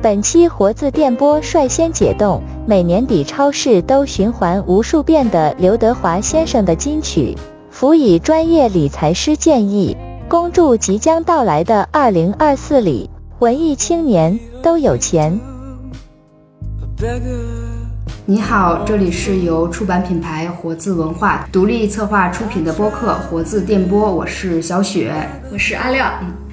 本期活字电波率先解冻，每年底超市都循环无数遍的刘德华先生的金曲，辅以专业理财师建议，恭祝即将到来的二零二四里，文艺青年都有钱。你好，这里是由出版品牌活字文化独立策划出品的播客活字电波，我是小雪，我是阿廖。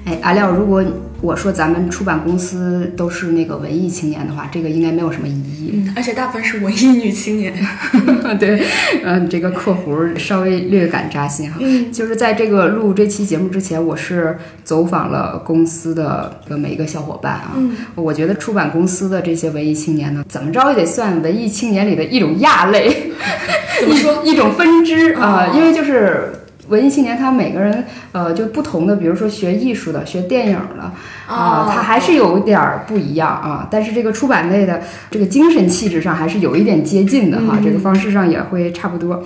哎，阿廖，如果我说咱们出版公司都是那个文艺青年的话，这个应该没有什么疑义。嗯，而且大部分是文艺女青年。对，嗯，这个括弧稍微略感扎心哈。嗯，就是在这个录这期节目之前，我是走访了公司的每一个小伙伴啊。嗯，我觉得出版公司的这些文艺青年呢，怎么着也得算文艺青年里的一种亚类，怎么说 一种分支啊？因为就是。文艺青年，他每个人，呃，就不同的，比如说学艺术的、学电影的，啊，他还是有点儿不一样啊。但是这个出版类的，这个精神气质上还是有一点接近的哈，这个方式上也会差不多。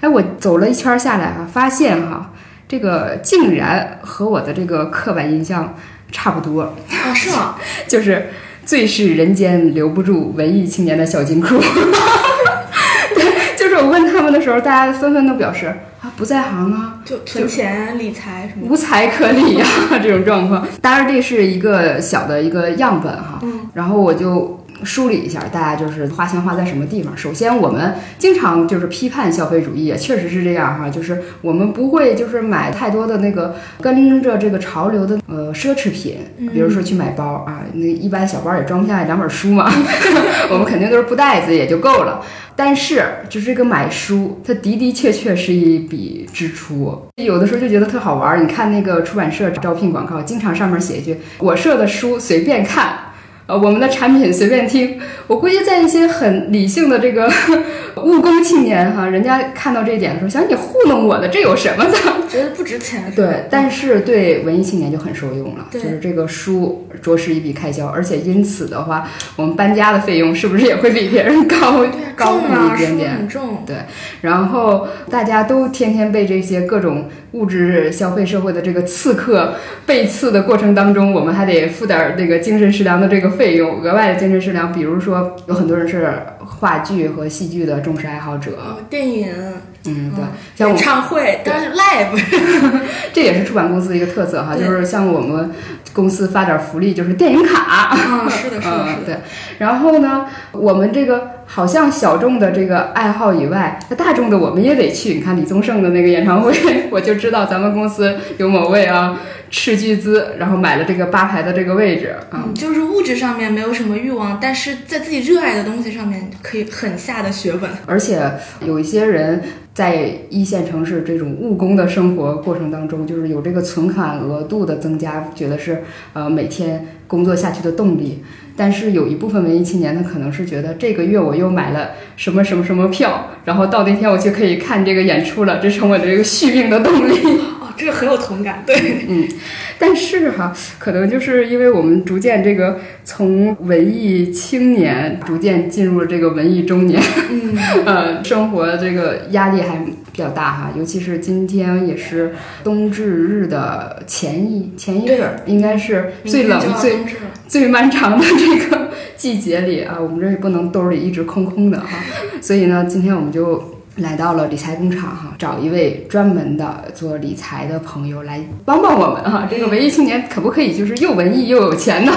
哎，我走了一圈下来啊，发现哈，这个竟然和我的这个刻板印象差不多啊？是吗？就是最是人间留不住文艺青年的小金库。对，就是我问他们的时候，大家纷纷都表示。啊，不在行啊，就存钱理财什么，无财可理呀，这种状况。当然，这是一个小的一个样本哈。嗯，然后我就梳理一下，大家就是花钱花在什么地方。首先，我们经常就是批判消费主义，确实是这样哈，就是我们不会就是买太多的那个跟着这个潮流的呃奢侈品，比如说去买包啊，那一般小包也装不下两本书嘛，我们肯定都是布袋子也就够了。但是，就是这个买书，它的的确确是一笔支出。有的时候就觉得特好玩儿。你看那个出版社招聘广告，经常上面写一句：“我社的书随便看，呃，我们的产品随便听。”我估计在一些很理性的这个 务工青年哈，人家看到这一点的时候，想你糊弄我的，这有什么的？觉得不值钱。对，但是对文艺青年就很受用了，就是这个书着实一笔开销，而且因此的话，我们搬家的费用是不是也会比别人高 高一点点？很重。对，然后大家都天天被这些各种物质消费社会的这个刺客被刺的过程当中，我们还得付点那个精神食粮的这个费用，额外的精神食粮，比如说。有很多人是话剧和戏剧的忠实爱好者，电影，嗯，对，像演唱会，但是 live，这也是出版公司的一个特色哈，就是像我们公司发点福利，就是电影卡，嗯，是的，是的，对。然后呢，我们这个好像小众的这个爱好以外，那大众的我们也得去。你看李宗盛的那个演唱会，我就知道咱们公司有某位啊。斥巨资，然后买了这个八排的这个位置啊，就是物质上面没有什么欲望，但是在自己热爱的东西上面可以狠下的血本。而且有一些人在一线城市这种务工的生活过程当中，就是有这个存款额度的增加，觉得是呃每天工作下去的动力。但是有一部分文艺青年，他可能是觉得这个月我又买了什么什么什么票，然后到那天我就可以看这个演出了，这成我的这个续命的动力。哦这个很有同感，对，嗯，但是哈，可能就是因为我们逐渐这个从文艺青年逐渐进入了这个文艺中年，嗯，呃，生活这个压力还比较大哈，尤其是今天也是冬至日的前一前一日，应该是最冷最最漫长的这个季节里啊，我们这也不能兜里一直空空的哈，所以呢，今天我们就。来到了理财工厂哈，找一位专门的做理财的朋友来帮帮我们哈。这个文艺青年可不可以就是又文艺又有钱呢？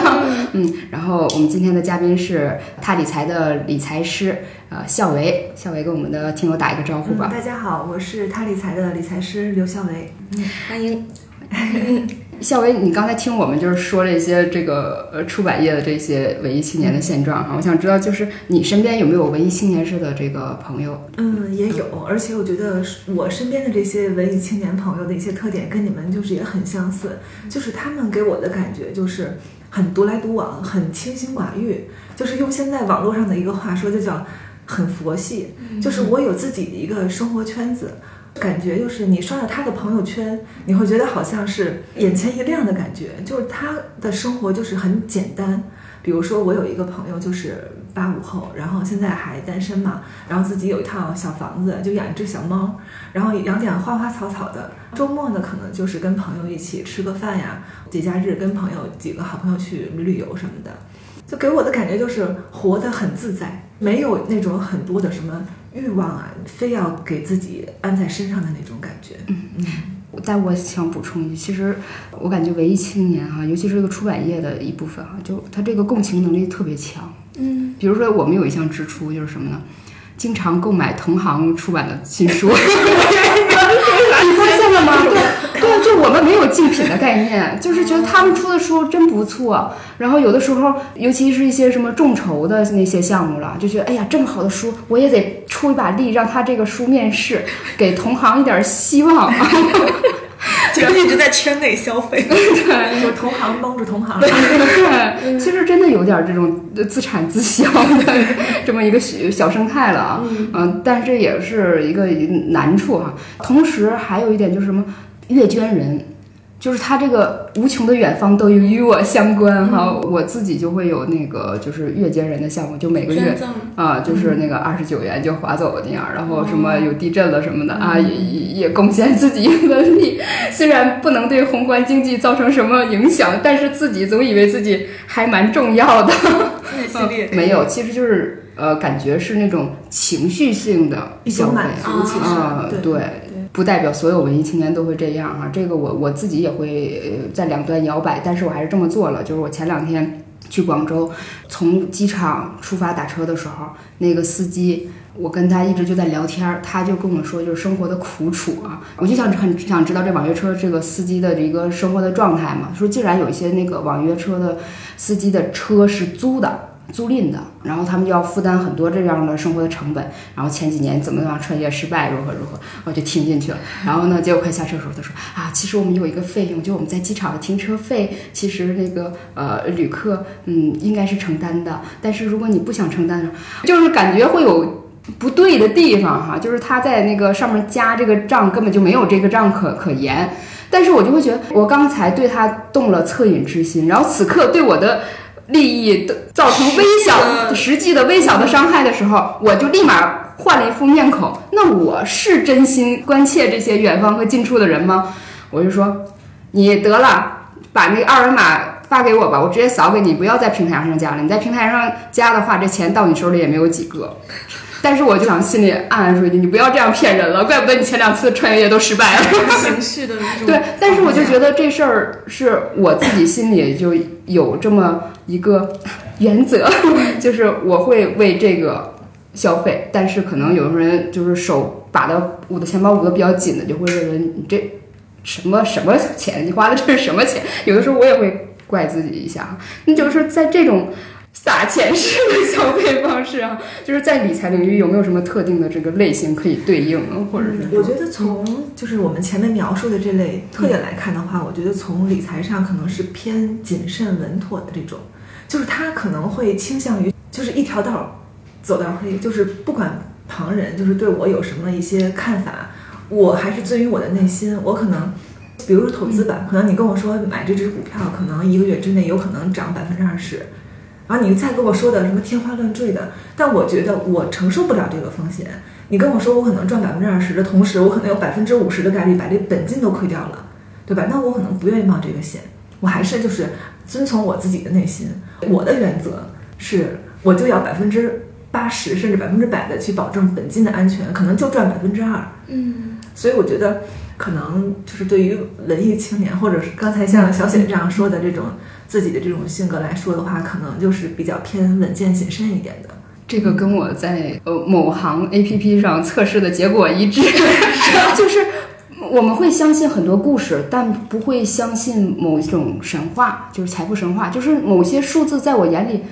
嗯，然后我们今天的嘉宾是他理财的理财师，呃，笑维。笑维跟我们的听友打一个招呼吧。大家好，我是他理财的理财师刘笑维。嗯，欢迎。笑薇，你刚才听我们就是说了一些这个呃出版业的这些文艺青年的现状哈，我想知道就是你身边有没有文艺青年式的这个朋友？嗯，也有，而且我觉得我身边的这些文艺青年朋友的一些特点跟你们就是也很相似，就是他们给我的感觉就是很独来独往，很清心寡欲，就是用现在网络上的一个话说就叫很佛系，就是我有自己的一个生活圈子。感觉就是你刷到他的朋友圈，你会觉得好像是眼前一亮的感觉。就是他的生活就是很简单。比如说，我有一个朋友就是八五后，然后现在还单身嘛，然后自己有一套小房子，就养一只小猫，然后养点花花草草的。周末呢，可能就是跟朋友一起吃个饭呀，节假日跟朋友几个好朋友去旅旅游什么的。就给我的感觉就是活得很自在，没有那种很多的什么欲望啊，非要给自己安在身上的那种感觉。嗯嗯。但我想补充一句，其实我感觉文艺青年哈，尤其是这个出版业的一部分哈，就他这个共情能力特别强。嗯，比如说我们有一项支出就是什么呢？经常购买同行出版的新书。你发现了吗？就我们没有竞品的概念，就是觉得他们出的书真不错。然后有的时候，尤其是一些什么众筹的那些项目了，就觉得哎呀，这么好的书，我也得出一把力，让他这个书面世，给同行一点希望。就一直在圈内消费，对，有同行帮助同行。对，其实真的有点这种自产自销的这么一个小小生态了啊。嗯，但这也是一个难处哈。同时还有一点就是什么，阅捐人。就是他这个无穷的远方都与我相关哈，我自己就会有那个就是月捐人的项目，就每个月啊，就是那个二十九元就划走那样，然后什么有地震了什么的啊，也也也贡献自己的力，虽然不能对宏观经济造成什么影响，但是自己总以为自己还蛮重要的。没有，其实就是呃，感觉是那种情绪性的消费。啊，对。不代表所有文艺青年都会这样哈，这个我我自己也会在两端摇摆，但是我还是这么做了。就是我前两天去广州，从机场出发打车的时候，那个司机，我跟他一直就在聊天，他就跟我说就是生活的苦楚啊，我就想很想知道这网约车这个司机的一个生活的状态嘛。说竟然有一些那个网约车的司机的车是租的。租赁的，然后他们就要负担很多这样的生活的成本。然后前几年怎么样创业失败，如何如何，我就听进去了。然后呢，结果快下车的时候，他说啊，其实我们有一个费用，就我们在机场的停车费，其实那个呃旅客嗯应该是承担的。但是如果你不想承担，就是感觉会有不对的地方哈，就是他在那个上面加这个账，根本就没有这个账可可言。但是我就会觉得，我刚才对他动了恻隐之心，然后此刻对我的。利益的造成微小、实际的微小的伤害的时候，我就立马换了一副面孔。那我是真心关切这些远方和近处的人吗？我就说，你得了，把那个二维码发给我吧，我直接扫给你，不要在平台上加了。你在平台上加的话，这钱到你手里也没有几个。但是我就想心里暗暗说一句，你不要这样骗人了，怪不得你前两次穿越夜都失败了。情绪的那种对，但是我就觉得这事儿是我自己心里就有这么一个原则，就是我会为这个消费。但是可能有的人就是手把的捂的钱包捂的比较紧的，就会认为你这什么什么钱，你花的这是什么钱？有的时候我也会怪自己一下，那就是在这种。撒钱式的消费方式啊，就是在理财领域有没有什么特定的这个类型可以对应，或者是？我觉得从就是我们前面描述的这类特点来看的话，我觉得从理财上可能是偏谨慎稳妥的这种，就是他可能会倾向于就是一条道走到黑，就是不管旁人就是对我有什么一些看法，我还是遵于我的内心。我可能，比如说投资吧，可能你跟我说买这只股票，可能一个月之内有可能涨百分之二十。然后你再跟我说的什么天花乱坠的，但我觉得我承受不了这个风险。你跟我说我可能赚百分之二十的同时，我可能有百分之五十的概率把这本金都亏掉了，对吧？那我可能不愿意冒这个险。我还是就是遵从我自己的内心。我的原则是，我就要百分之八十甚至百分之百的去保证本金的安全，可能就赚百分之二。嗯，所以我觉得可能就是对于文艺青年，或者是刚才像小雪这样说的这种。自己的这种性格来说的话，可能就是比较偏稳健谨慎一点的。这个跟我在呃某行 A P P 上测试的结果一致，就是我们会相信很多故事，但不会相信某一种神话，就是财富神话，就是某些数字在我眼里，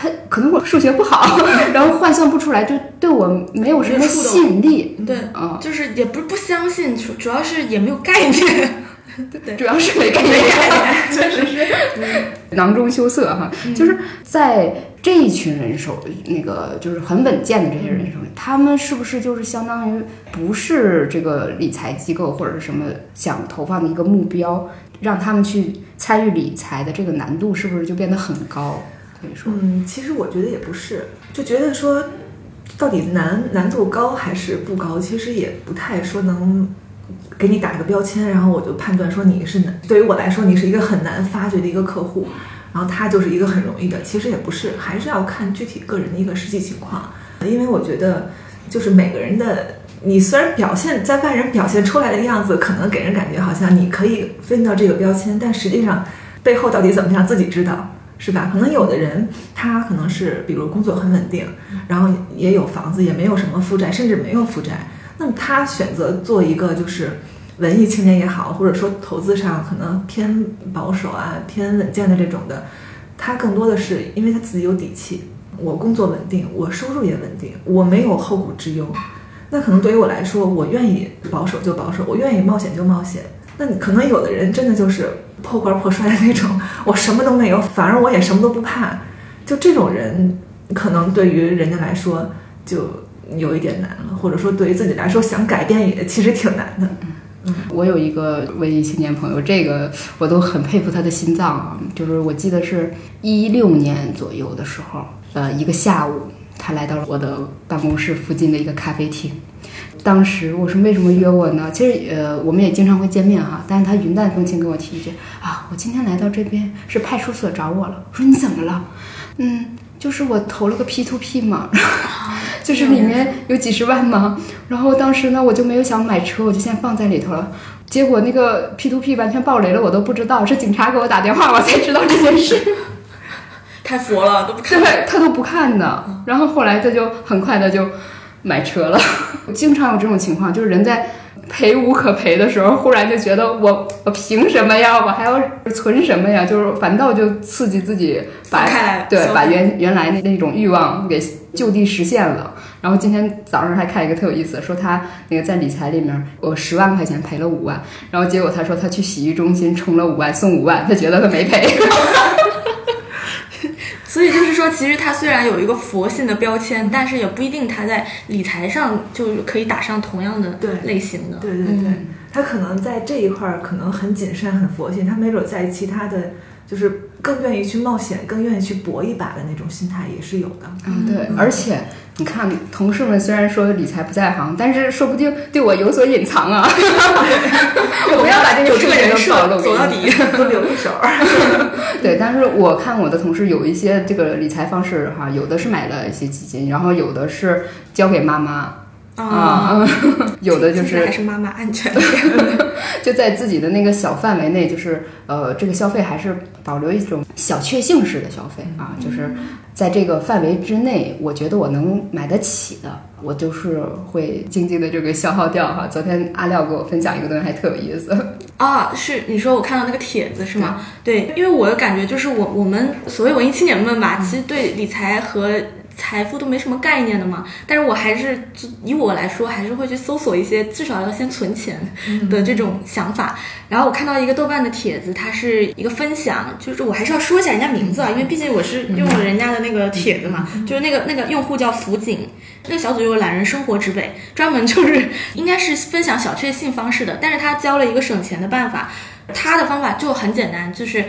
它可能我数学不好，然后换算不出来，就对我没有什么吸引力。对，啊，就是也不是不相信，主主要是也没有概念。对，主要是没概念，确实是。囊中羞涩哈。就是在这一群人手，那个就是很稳健的这些人手里，他们是不是就是相当于不是这个理财机构或者是什么想投放的一个目标，让他们去参与理财的这个难度是不是就变得很高？可以说，嗯，其实我觉得也不是，就觉得说到底难难度高还是不高，其实也不太说能。给你打个标签，然后我就判断说你是难。对于我来说，你是一个很难发掘的一个客户。然后他就是一个很容易的，其实也不是，还是要看具体个人的一个实际情况。因为我觉得，就是每个人的，你虽然表现在外人表现出来的样子，可能给人感觉好像你可以分到这个标签，但实际上背后到底怎么样，自己知道，是吧？可能有的人他可能是，比如工作很稳定，然后也有房子，也没有什么负债，甚至没有负债，那么他选择做一个就是文艺青年也好，或者说投资上可能偏保守啊、偏稳健的这种的，他更多的是因为他自己有底气。我工作稳定，我收入也稳定，我没有后顾之忧。那可能对于我来说，我愿意保守就保守，我愿意冒险就冒险。那你可能有的人真的就是破罐破摔的那种，我什么都没有，反而我也什么都不怕。就这种人，可能对于人家来说就有一点难了，或者说对于自己来说想改变也其实挺难的。嗯，我有一个文艺青年朋友，这个我都很佩服他的心脏啊。就是我记得是一六年左右的时候。呃，一个下午，他来到了我的办公室附近的一个咖啡厅。当时我说为什么约我呢？其实呃，我们也经常会见面哈。但是他云淡风轻跟我提一句啊，我今天来到这边是派出所找我了。我说你怎么了？嗯，就是我投了个 P to P 嘛，就是里面有几十万嘛。然后当时呢，我就没有想买车，我就先放在里头了。结果那个 P to P 完全爆雷了，我都不知道，是警察给我打电话，我才知道这件事。太佛了，都不看。对，他都不看的。然后后来他就很快的就买车了。经常有这种情况，就是人在赔无可赔的时候，忽然就觉得我我凭什么呀？我还要存什么呀？就是反倒就刺激自己把对把原原来那那种欲望给就地实现了。然后今天早上还看一个特有意思，说他那个在理财里面，我十万块钱赔了五万，然后结果他说他去洗浴中心充了五万送五万，他觉得他没赔。所以就是说，其实他虽然有一个佛性的标签，但是也不一定他在理财上就可以打上同样的类型的。对对对，他可能在这一块儿可能很谨慎、很佛性，他没准在其他的，就是更愿意去冒险、更愿意去搏一把的那种心态也是有的。嗯，对，而且。你看，同事们虽然说理财不在行，但是说不定对我有所隐藏啊！我不要把这个这个人设走到底，都留一手。对，但是我看我的同事有一些这个理财方式哈，有的是买了一些基金，然后有的是交给妈妈。啊，有的就是还是妈妈安全，就在自己的那个小范围内，就是呃，这个消费还是保留一种小确幸式的消费啊，就是在这个范围之内，我觉得我能买得起的，我就是会静静的这个消耗掉哈。昨天阿廖给我分享一个东西，还特有意思 啊，是你说我看到那个帖子是吗？对，因为我的感觉就是我我们所谓文艺青年们吧，其实对理财和。财富都没什么概念的嘛，但是我还是以我来说，还是会去搜索一些，至少要先存钱的这种想法。然后我看到一个豆瓣的帖子，它是一个分享，就是我还是要说一下人家名字啊，因为毕竟我是用了人家的那个帖子嘛，就是那个那个用户叫福景，那个小组就是懒人生活之北，专门就是 应该是分享小确幸方式的，但是他教了一个省钱的办法，他的方法就很简单，就是。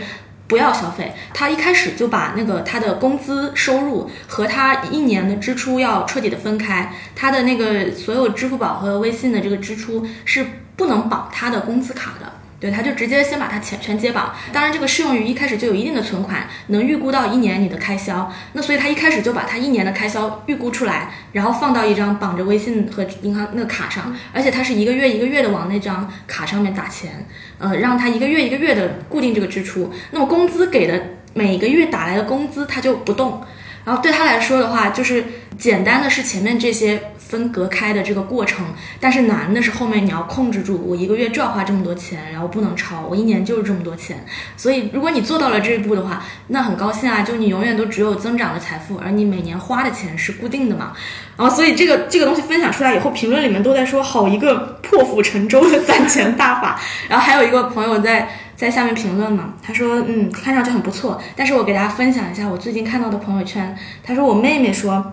不要消费，他一开始就把那个他的工资收入和他一年的支出要彻底的分开，他的那个所有支付宝和微信的这个支出是不能绑他的工资卡的。对，他就直接先把它全全接绑，当然这个适用于一开始就有一定的存款，能预估到一年你的开销。那所以他一开始就把他一年的开销预估出来，然后放到一张绑着微信和银行那个卡上，而且他是一个月一个月的往那张卡上面打钱，呃，让他一个月一个月的固定这个支出。那么工资给的每个月打来的工资他就不动，然后对他来说的话，就是简单的是前面这些。分隔开的这个过程，但是难的是后面你要控制住，我一个月就要花这么多钱，然后不能超，我一年就是这么多钱。所以如果你做到了这一步的话，那很高兴啊，就你永远都只有增长的财富，而你每年花的钱是固定的嘛。然后所以这个这个东西分享出来以后，评论里面都在说好一个破釜沉舟的攒钱大法。然后还有一个朋友在在下面评论嘛，他说嗯，看上去很不错，但是我给大家分享一下我最近看到的朋友圈，他说我妹妹说。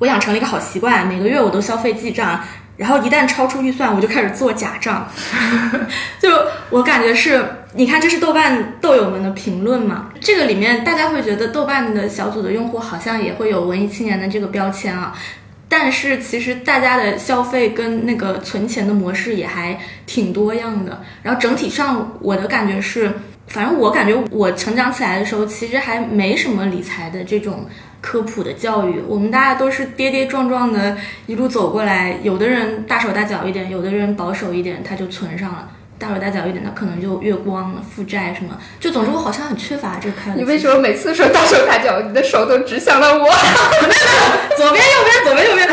我养成了一个好习惯，每个月我都消费记账，然后一旦超出预算，我就开始做假账。就我感觉是，你看这是豆瓣豆友们的评论嘛？这个里面大家会觉得豆瓣的小组的用户好像也会有文艺青年的这个标签啊，但是其实大家的消费跟那个存钱的模式也还挺多样的。然后整体上我的感觉是。反正我感觉我成长起来的时候，其实还没什么理财的这种科普的教育，我们大家都是跌跌撞撞的一路走过来，有的人大手大脚一点，有的人保守一点，他就存上了。大手大脚一点，的可能就月光了、负债什么，就总之我好像很缺乏这个开。你为什么每次说大手大脚，你的手都指向了我？左边、右边、左边、右边，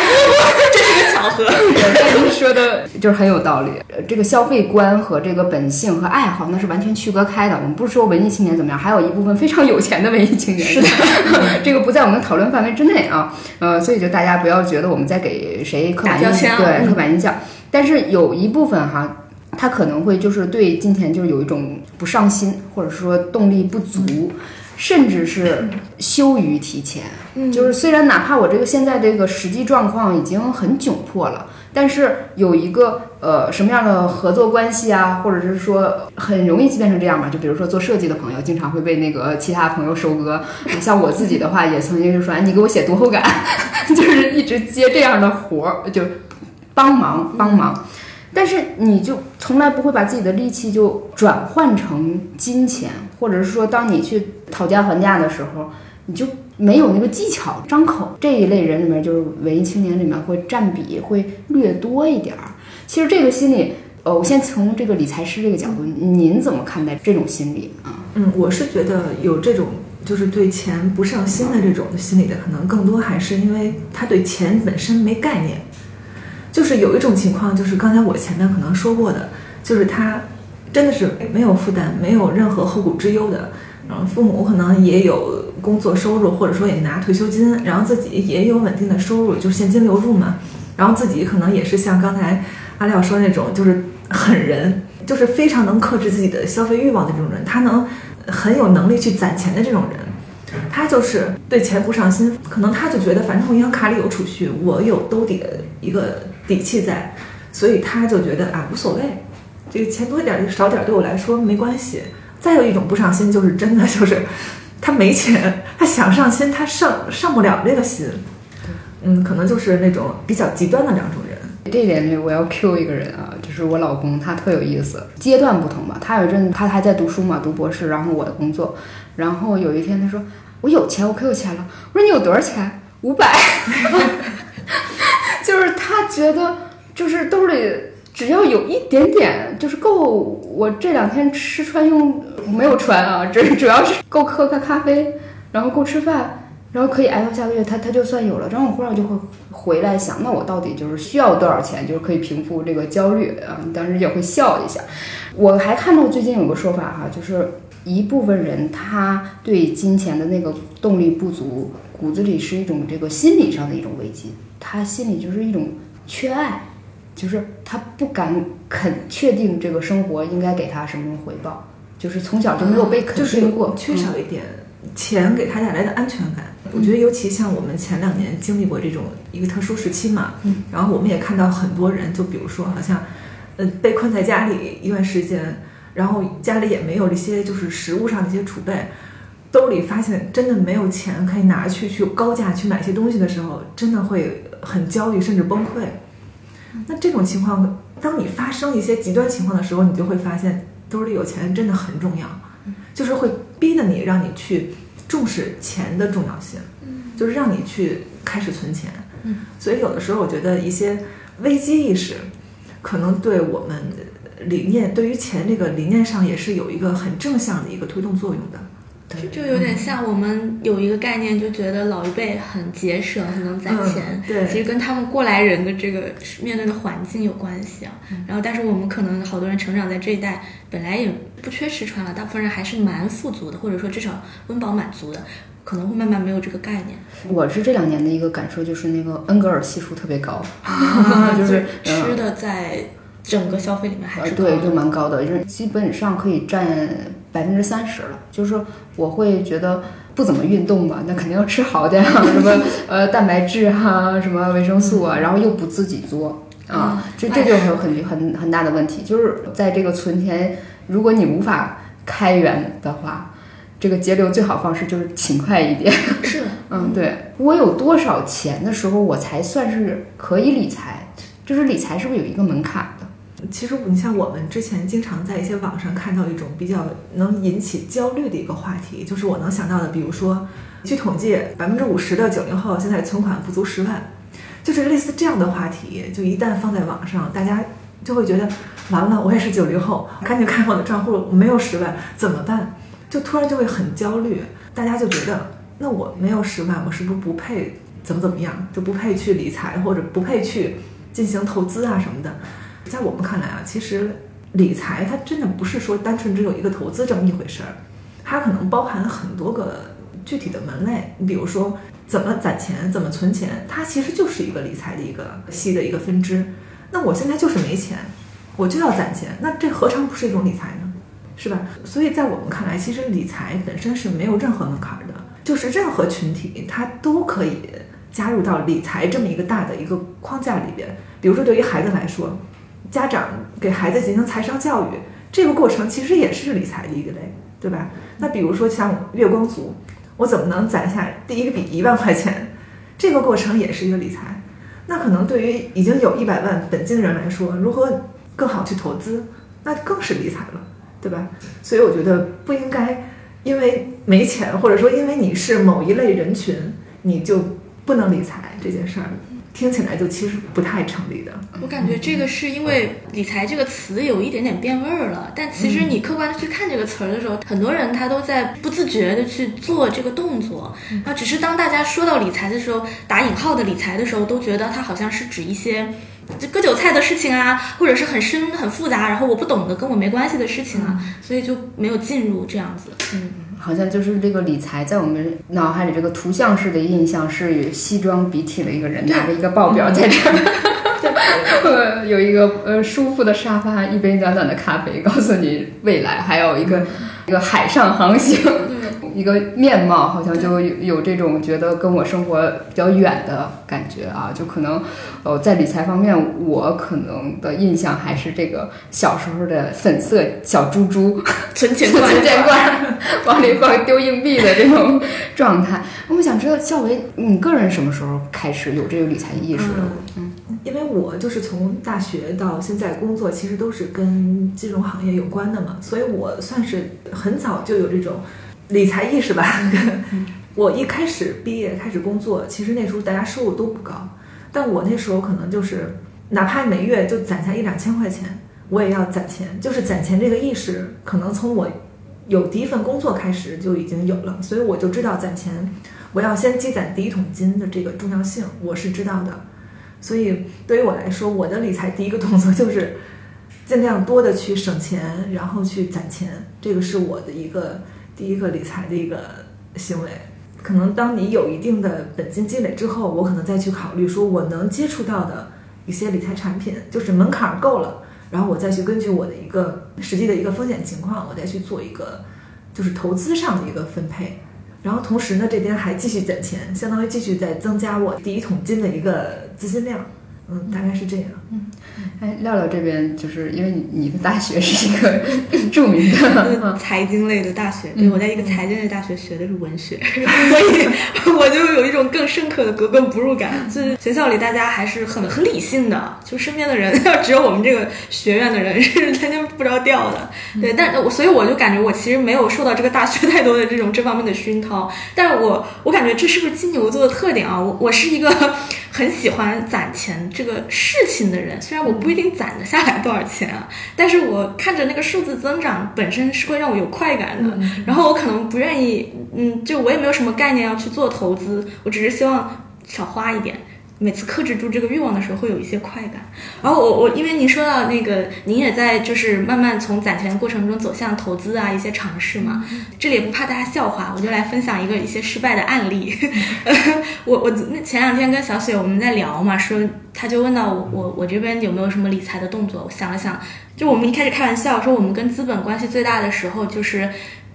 这是个巧合。您说的就是很有道理。这个消费观和这个本性和爱好那是完全区隔开的。我们不是说文艺青年怎么样，还有一部分非常有钱的文艺青年。是的，这个不在我们的讨论范围之内啊。呃，所以就大家不要觉得我们在给谁刻板印象，对刻板印象。但是有一部分哈。他可能会就是对金钱就是有一种不上心，或者说动力不足，甚至是羞于提钱。就是虽然哪怕我这个现在这个实际状况已经很窘迫了，但是有一个呃什么样的合作关系啊，或者是说很容易变成这样嘛？就比如说做设计的朋友，经常会被那个其他朋友收割。像我自己的话，也曾经就说，哎，你给我写读后感，就是一直接这样的活儿，就帮忙帮忙。但是你就从来不会把自己的力气就转换成金钱，或者是说，当你去讨价还价的时候，你就没有那个技巧张口。这一类人里面，就是文艺青年里面会占比会略多一点儿。其实这个心理，呃，我先从这个理财师这个角度，您怎么看待这种心理啊？嗯，我是觉得有这种就是对钱不上心的这种心理的，可能更多还是因为他对钱本身没概念。就是有一种情况，就是刚才我前面可能说过的，就是他真的是没有负担，没有任何后顾之忧的。然后父母可能也有工作收入，或者说也拿退休金，然后自己也有稳定的收入，就是现金流入嘛。然后自己可能也是像刚才阿廖说那种，就是狠人，就是非常能克制自己的消费欲望的这种人，他能很有能力去攒钱的这种人。他就是对钱不上心，可能他就觉得反正我银行卡里有储蓄，我有兜底的一个。底气在，所以他就觉得啊无所谓，这个钱多点就少点对我来说没关系。再有一种不上心，就是真的就是他没钱，他想上心，他上上不了这个心。嗯，可能就是那种比较极端的两种人。这一点里我要 Q 一个人啊，就是我老公，他特有意思，阶段不同吧。他有一阵他还在读书嘛，读博士，然后我的工作，然后有一天他说我有钱，我可有钱了。我说你有多少钱？五百。他觉得，就是兜里只要有一点点，就是够我这两天吃穿用，没有穿啊，这主要是够喝个咖啡，然后够吃饭，然后可以挨到下个月，他他就算有了。然后忽然就会回来想，那我到底就是需要多少钱，就是可以平复这个焦虑啊？当时也会笑一下。我还看到最近有个说法哈，就是一部分人他对金钱的那个动力不足，骨子里是一种这个心理上的一种危机。他心里就是一种缺爱，就是他不敢肯确定这个生活应该给他什么回报，就是从小就没有被肯定过，缺少一点钱给他带来的安全感。我觉得尤其像我们前两年经历过这种一个特殊时期嘛，然后我们也看到很多人，就比如说好像，呃，被困在家里一段时间，然后家里也没有这些就是食物上的一些储备。兜里发现真的没有钱可以拿去去高价去买些东西的时候，真的会很焦虑甚至崩溃。那这种情况，当你发生一些极端情况的时候，你就会发现兜里有钱真的很重要，就是会逼着你让你去重视钱的重要性，就是让你去开始存钱。所以有的时候我觉得一些危机意识，可能对我们理念对于钱这个理念上也是有一个很正向的一个推动作用的。就就有点像我们有一个概念，就觉得老一辈很节省，很能攒钱。对，其实跟他们过来人的这个面对的环境有关系啊。然后，但是我们可能好多人成长在这一代，本来也不缺吃穿了，大部分人还是蛮富足的，或者说至少温饱满足的，可能会慢慢没有这个概念。我是这两年的一个感受，就是那个恩格尔系数特别高，就是吃的在。整个消费里面还是对，就蛮高的，就是基本上可以占百分之三十了。就是我会觉得不怎么运动吧，那肯定要吃好点，什么 呃蛋白质啊，什么维生素啊，然后又不自己做啊，这这就很很很很大的问题。就是在这个存钱，如果你无法开源的话，这个节流最好方式就是勤快一点。是，嗯，对我有多少钱的时候，我才算是可以理财？就是理财是不是有一个门槛的？其实你像我们之前经常在一些网上看到一种比较能引起焦虑的一个话题，就是我能想到的，比如说，据统计，百分之五十的九零后现在存款不足十万，就是类似这样的话题，就一旦放在网上，大家就会觉得完了，我也是九零后，赶紧看我的账户没有十万怎么办？就突然就会很焦虑，大家就觉得那我没有十万，我是不是不配怎么怎么样，就不配去理财或者不配去进行投资啊什么的？在我们看来啊，其实理财它真的不是说单纯只有一个投资这么一回事儿，它可能包含了很多个具体的门类。你比如说怎么攒钱，怎么存钱，它其实就是一个理财的一个细的一个分支。那我现在就是没钱，我就要攒钱，那这何尝不是一种理财呢？是吧？所以在我们看来，其实理财本身是没有任何门槛的，就是任何群体它都可以加入到理财这么一个大的一个框架里边。比如说对于孩子来说。家长给孩子进行财商教育，这个过程其实也是理财的一个类，对吧？那比如说像月光族，我怎么能攒下第一个笔一万块钱？这个过程也是一个理财。那可能对于已经有一百万本金的人来说，如何更好去投资，那更是理财了，对吧？所以我觉得不应该因为没钱，或者说因为你是某一类人群，你就不能理财这件事儿。听起来就其实不太成立的。我感觉这个是因为理财这个词有一点点变味儿了，但其实你客观的去看这个词儿的时候，很多人他都在不自觉的去做这个动作。那只是当大家说到理财的时候，打引号的理财的时候，都觉得它好像是指一些就割韭菜的事情啊，或者是很深很复杂，然后我不懂的跟我没关系的事情啊，所以就没有进入这样子。嗯。好像就是这个理财，在我们脑海里，这个图像式的印象是西装笔挺的一个人拿着一个报表在这儿，有一个呃舒服的沙发，一杯暖暖的咖啡，告诉你未来，还有一个一个海上航行。一个面貌好像就有有这种觉得跟我生活比较远的感觉啊，就可能，呃，在理财方面，我可能的印象还是这个小时候的粉色小猪猪，存钱 罐，存钱罐，往里放丢硬币的这种 状态。我想知道，肖维，你个人什么时候开始有这个理财意识的？嗯，因为我就是从大学到现在工作，其实都是跟金融行业有关的嘛，所以我算是很早就有这种。理财意识吧，我一开始毕业开始工作，其实那时候大家收入都不高，但我那时候可能就是哪怕每月就攒下一两千块钱，我也要攒钱，就是攒钱这个意识，可能从我有第一份工作开始就已经有了，所以我就知道攒钱，我要先积攒第一桶金的这个重要性，我是知道的，所以对于我来说，我的理财第一个动作就是尽量多的去省钱，然后去攒钱，这个是我的一个。第一个理财的一个行为，可能当你有一定的本金积累之后，我可能再去考虑说我能接触到的一些理财产品，就是门槛够了，然后我再去根据我的一个实际的一个风险情况，我再去做一个就是投资上的一个分配，然后同时呢，这边还继续攒钱，相当于继续在增加我第一桶金的一个资金量。嗯，大概是这样。嗯，哎，廖廖这边就是因为你你的大学是一个著名的 财经类的大学，对我在一个财经类大学学的是文学，所以 我就有一种更深刻的格格不入感。就是学校里大家还是很很理性的，就身边的人要只有我们这个学院的人是天天不着调的。对，但我所以我就感觉我其实没有受到这个大学太多的这种这方面的熏陶。但是我我感觉这是不是金牛座的特点啊？我我是一个很喜欢攒钱。这个事情的人，虽然我不一定攒得下来多少钱啊，但是我看着那个数字增长本身是会让我有快感的。然后我可能不愿意，嗯，就我也没有什么概念要去做投资，我只是希望少花一点。每次克制住这个欲望的时候，会有一些快感。然后我我因为您说到那个，您也在就是慢慢从攒钱过程中走向投资啊一些尝试嘛。这里也不怕大家笑话，我就来分享一个一些失败的案例。我我那前两天跟小雪我们在聊嘛，说他就问到我我我这边有没有什么理财的动作。我想了想，就我们一开始开玩笑说我们跟资本关系最大的时候就是。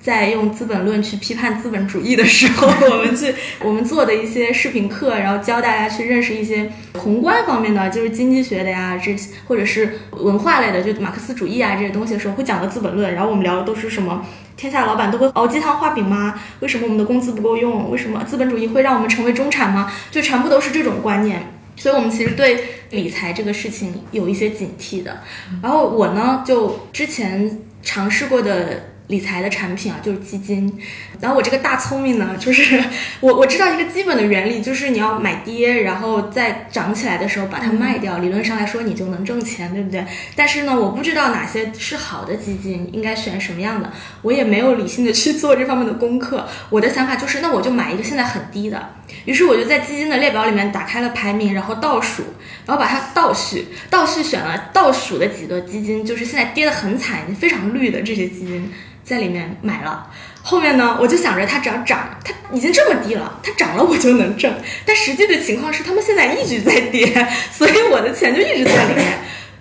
在用《资本论》去批判资本主义的时候，我们去我们做的一些视频课，然后教大家去认识一些宏观方面的，就是经济学的呀，这些或者是文化类的，就马克思主义啊这些东西的时候，会讲的《资本论》。然后我们聊的都是什么？天下老板都会熬鸡汤画饼吗？为什么我们的工资不够用？为什么资本主义会让我们成为中产吗？就全部都是这种观念。所以，我们其实对理财这个事情有一些警惕的。然后我呢，就之前尝试过的。理财的产品啊，就是基金。然后我这个大聪明呢，就是 我我知道一个基本的原理，就是你要买跌，然后在涨起来的时候把它卖掉，理论上来说你就能挣钱，对不对？但是呢，我不知道哪些是好的基金，应该选什么样的，我也没有理性的去做这方面的功课。我的想法就是，那我就买一个现在很低的。于是我就在基金的列表里面打开了排名，然后倒数，然后把它倒序，倒序选了倒数的几个基金，就是现在跌得很惨、已经非常绿的这些基金。在里面买了，后面呢，我就想着它只要涨，它已经这么低了，它涨了我就能挣。但实际的情况是，他们现在一直在跌，所以我的钱就一直在里面。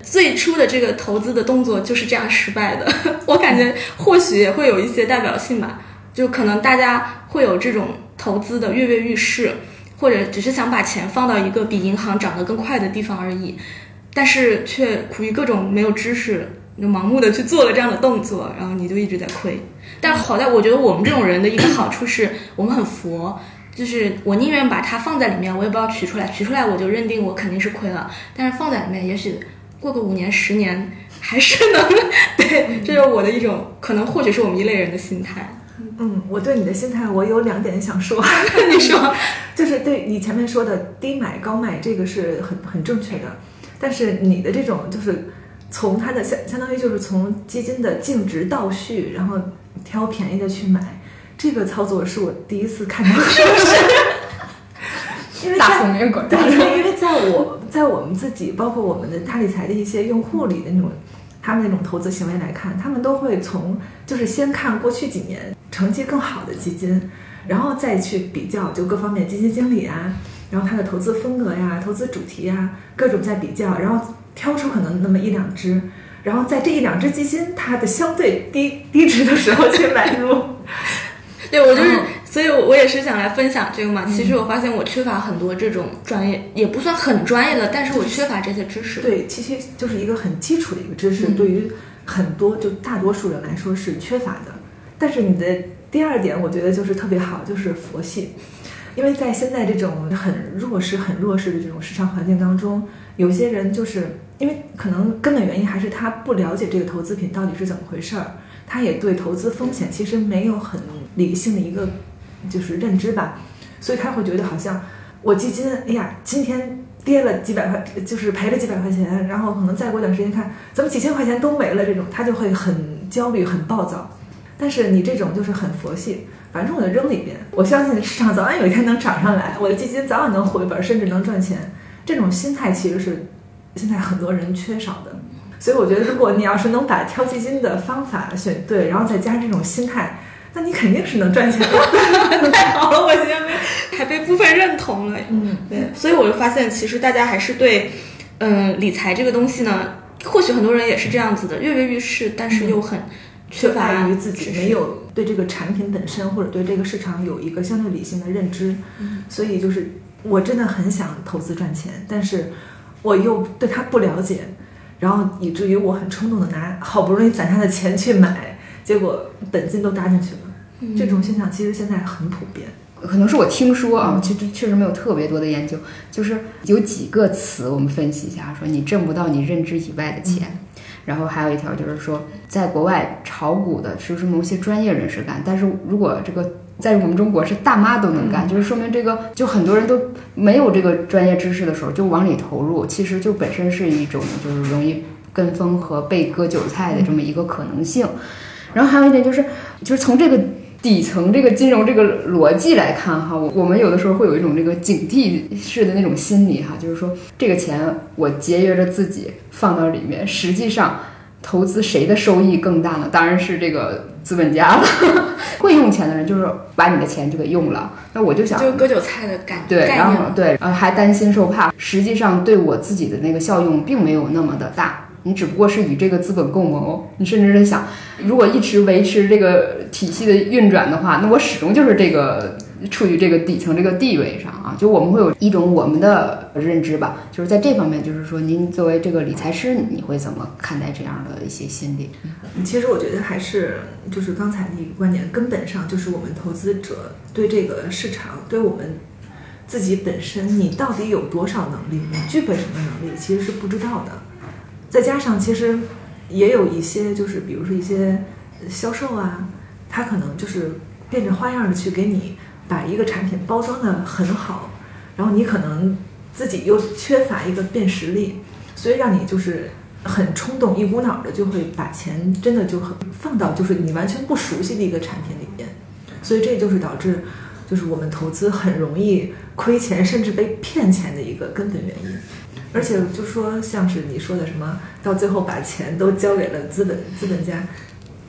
最初的这个投资的动作就是这样失败的。我感觉或许也会有一些代表性吧，就可能大家会有这种投资的跃跃欲试，或者只是想把钱放到一个比银行涨得更快的地方而已，但是却苦于各种没有知识。就盲目的去做了这样的动作，然后你就一直在亏。但好在我觉得我们这种人的一个好处是我们很佛，就是我宁愿把它放在里面，我也不要取出来，取出来我就认定我肯定是亏了。但是放在里面，也许过个五年十年还是能。对，这是我的一种可能，或许是我们一类人的心态。嗯，我对你的心态，我有两点想说。你说，就是对你前面说的低买高卖，这个是很很正确的。但是你的这种就是。从它的相相当于就是从基金的净值倒序，然后挑便宜的去买，这个操作是我第一次看到。因为大聪明果对，因为在我在我们自己，包括我们的大理财的一些用户里的那种，他们那种投资行为来看，他们都会从就是先看过去几年成绩更好的基金，然后再去比较就各方面基金经理啊，然后他的投资风格呀、投资主题呀，各种在比较，然后。挑出可能那么一两只，然后在这一两只基金它的相对低低值的时候去买入。对，我就是，所以我也是想来分享这个嘛。其实我发现我缺乏很多这种专业，也不算很专业的，但是我缺乏这些知识。对，其实就是一个很基础的一个知识，对于很多就大多数人来说是缺乏的。但是你的第二点，我觉得就是特别好，就是佛系。因为在现在这种很弱势、很弱势的这种市场环境当中，有些人就是因为可能根本原因还是他不了解这个投资品到底是怎么回事儿，他也对投资风险其实没有很理性的一个就是认知吧，所以他会觉得好像我基金，哎呀，今天跌了几百块，就是赔了几百块钱，然后可能再过段时间看怎么几千块钱都没了，这种他就会很焦虑、很暴躁。但是你这种就是很佛系。反正我就扔里边，我相信市场早晚有一天能涨上来，我的基金早晚能回本，甚至能赚钱。这种心态其实是现在很多人缺少的。所以我觉得，如果你要是能把挑基金的方法选对，然后再加上这种心态，那你肯定是能赚钱的。太好了，我今天被还被部分认同了。嗯，对。所以我就发现，其实大家还是对，嗯，理财这个东西呢，或许很多人也是这样子的，跃跃欲试，但是又很。缺乏于自己没有对这个产品本身或者对这个市场有一个相对理性的认知，所以就是我真的很想投资赚钱，但是我又对它不了解，然后以至于我很冲动的拿好不容易攒下的钱去买，结果本金都搭进去了。这种现象其实现在很普遍，可能是我听说啊，其实确实没有特别多的研究，就是有几个词我们分析一下，说你挣不到你认知以外的钱。然后还有一条就是说，在国外炒股的是不是某些专业人士干？但是如果这个在我们中国是大妈都能干，就是说明这个就很多人都没有这个专业知识的时候就往里投入，其实就本身是一种就是容易跟风和被割韭菜的这么一个可能性。然后还有一点就是，就是从这个。底层这个金融这个逻辑来看哈，我们有的时候会有一种这个警惕式的那种心理哈，就是说这个钱我节约着自己放到里面，实际上投资谁的收益更大呢？当然是这个资本家了。会用钱的人就是把你的钱就给用了，那我就想就割韭菜的感觉对，然后对，呃，还担心受怕，实际上对我自己的那个效用并没有那么的大。你只不过是与这个资本共谋，你甚至在想，如果一直维持这个体系的运转的话，那我始终就是这个处于这个底层这个地位上啊。就我们会有一种我们的认知吧，就是在这方面，就是说，您作为这个理财师，你会怎么看待这样的一些心理？其实我觉得还是就是刚才那个观点，根本上就是我们投资者对这个市场，对我们自己本身你到底有多少能力，你具备什么能力，其实是不知道的。再加上其实也有一些，就是比如说一些销售啊，他可能就是变着花样的去给你把一个产品包装的很好，然后你可能自己又缺乏一个辨识力，所以让你就是很冲动，一股脑的就会把钱真的就很放到就是你完全不熟悉的一个产品里面，所以这就是导致就是我们投资很容易亏钱，甚至被骗钱的一个根本原因。而且就说像是你说的什么，到最后把钱都交给了资本资本家，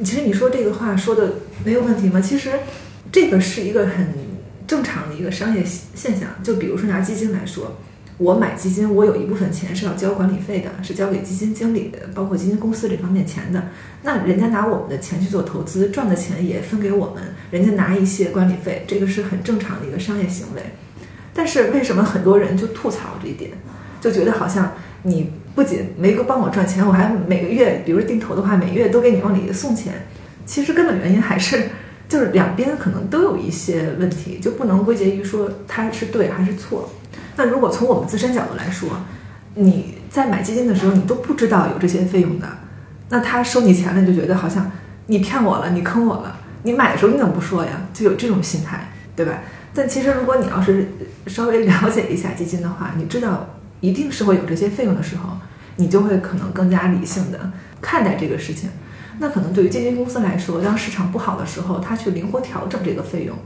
其实你说这个话说的没有问题吗？其实这个是一个很正常的一个商业现象。就比如说拿基金来说，我买基金，我有一部分钱是要交管理费的，是交给基金经理的，包括基金公司这方面钱的。那人家拿我们的钱去做投资，赚的钱也分给我们，人家拿一些管理费，这个是很正常的一个商业行为。但是为什么很多人就吐槽这一点？就觉得好像你不仅没帮我赚钱，我还每个月，比如定投的话，每月都给你往里送钱。其实根本原因还是 就是两边可能都有一些问题，就不能归结于说他是对还是错。那如果从我们自身角度来说，你在买基金的时候你都不知道有这些费用的，那他收你钱了，你就觉得好像你骗我了，你坑我了。你买的时候你怎么不说呀？就有这种心态，对吧？但其实如果你要是稍微了解一下基金的话，你知道。一定是会有这些费用的时候，你就会可能更加理性的看待这个事情。那可能对于基金公司来说，当市场不好的时候，它去灵活调整这个费用，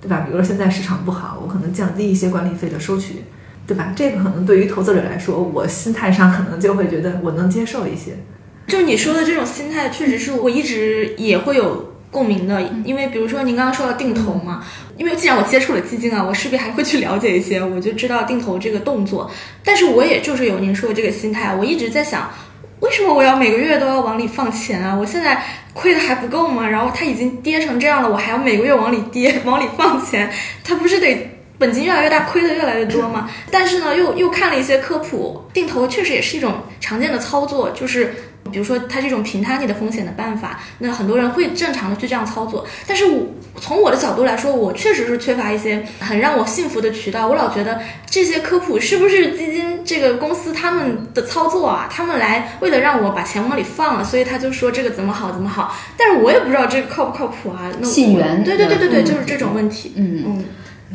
对吧？比如说现在市场不好，我可能降低一些管理费的收取，对吧？这个可能对于投资者来说，我心态上可能就会觉得我能接受一些。就你说的这种心态，确实是我一直也会有。共鸣的，因为比如说您刚刚说到定投嘛，因为既然我接触了基金啊，我势必还会去了解一些，我就知道定投这个动作。但是我也就是有您说的这个心态，我一直在想，为什么我要每个月都要往里放钱啊？我现在亏的还不够吗？然后它已经跌成这样了，我还要每个月往里跌，往里放钱，它不是得本金越来越大，亏的越来越多吗？但是呢，又又看了一些科普，定投确实也是一种常见的操作，就是。比如说，它这种平摊你的风险的办法，那很多人会正常的去这样操作。但是我从我的角度来说，我确实是缺乏一些很让我信服的渠道。我老觉得这些科普是不是基金这个公司他们的操作啊？他们来为了让我把钱往里放了，所以他就说这个怎么好怎么好。但是我也不知道这个靠不靠谱啊。信源。对对对对对，就是这种问题。嗯嗯，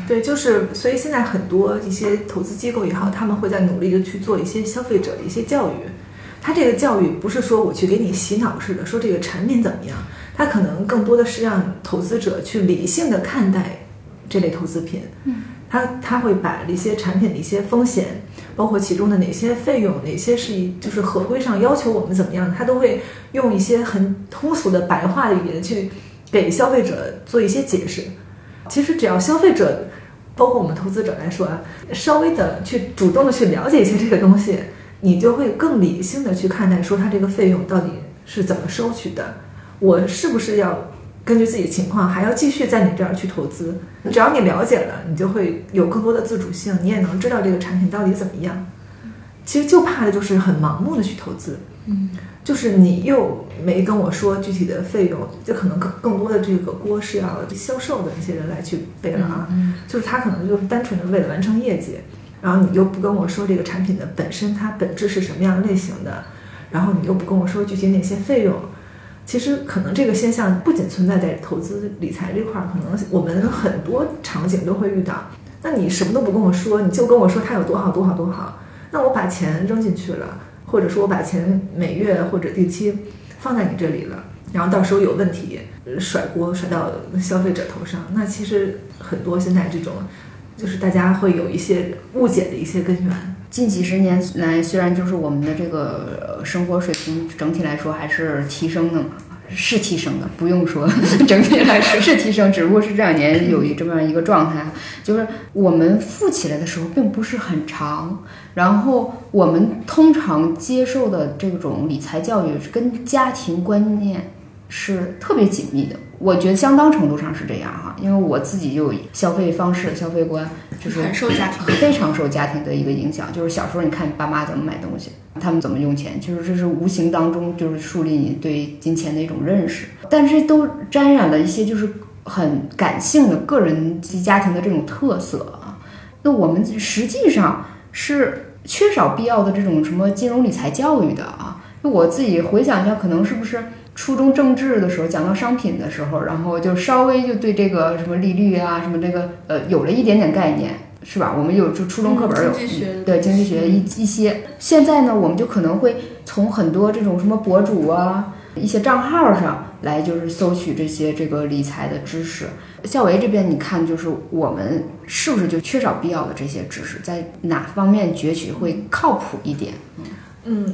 对，就是所以现在很多一些投资机构也好，他们会在努力的去做一些消费者的一些教育。他这个教育不是说我去给你洗脑似的，说这个产品怎么样，他可能更多的是让投资者去理性的看待这类投资品。嗯，他他会把一些产品的一些风险，包括其中的哪些费用，哪些是以就是合规上要求我们怎么样，他都会用一些很通俗的白话的语言去给消费者做一些解释。其实只要消费者，包括我们投资者来说啊，稍微的去主动的去了解一些这个东西。你就会更理性的去看待，说他这个费用到底是怎么收取的，我是不是要根据自己的情况还要继续在你这儿去投资？只要你了解了，你就会有更多的自主性，你也能知道这个产品到底怎么样。其实就怕的就是很盲目的去投资，嗯，就是你又没跟我说具体的费用，就可能更更多的这个锅是要销售的那些人来去背了啊，就是他可能就是单纯的为了完成业绩。然后你又不跟我说这个产品的本身它本质是什么样类型的，然后你又不跟我说具体哪些费用，其实可能这个现象不仅存在在投资理财这块儿，可能我们很多场景都会遇到。那你什么都不跟我说，你就跟我说它有多好多好多好，那我把钱扔进去了，或者说我把钱每月或者定期放在你这里了，然后到时候有问题甩锅甩到消费者头上，那其实很多现在这种。就是大家会有一些误解的一些根源。近几十年来，虽然就是我们的这个生活水平整体来说还是提升的嘛，是提升的，不用说，整体来说是提升，只不过是这两年有一这么样一个状态，就是我们富起来的时候并不是很长，然后我们通常接受的这种理财教育跟家庭观念。是特别紧密的，我觉得相当程度上是这样哈，因为我自己就消费方式、消费观就是很受家庭非常受家庭的一个影响。就是小时候你看你爸妈怎么买东西，他们怎么用钱，就是这是无形当中就是树立你对金钱的一种认识。但是都沾染了一些就是很感性的个人及家庭的这种特色啊。那我们实际上是缺少必要的这种什么金融理财教育的啊。那我自己回想一下，可能是不是初中政治的时候讲到商品的时候，然后就稍微就对这个什么利率啊，什么这个呃有了一点点概念，是吧？我们有就初中课本有、嗯经济学对经济学一一些。现在呢，我们就可能会从很多这种什么博主啊。一些账号上来就是搜取这些这个理财的知识。校维这边，你看就是我们是不是就缺少必要的这些知识，在哪方面攫取会靠谱一点？嗯，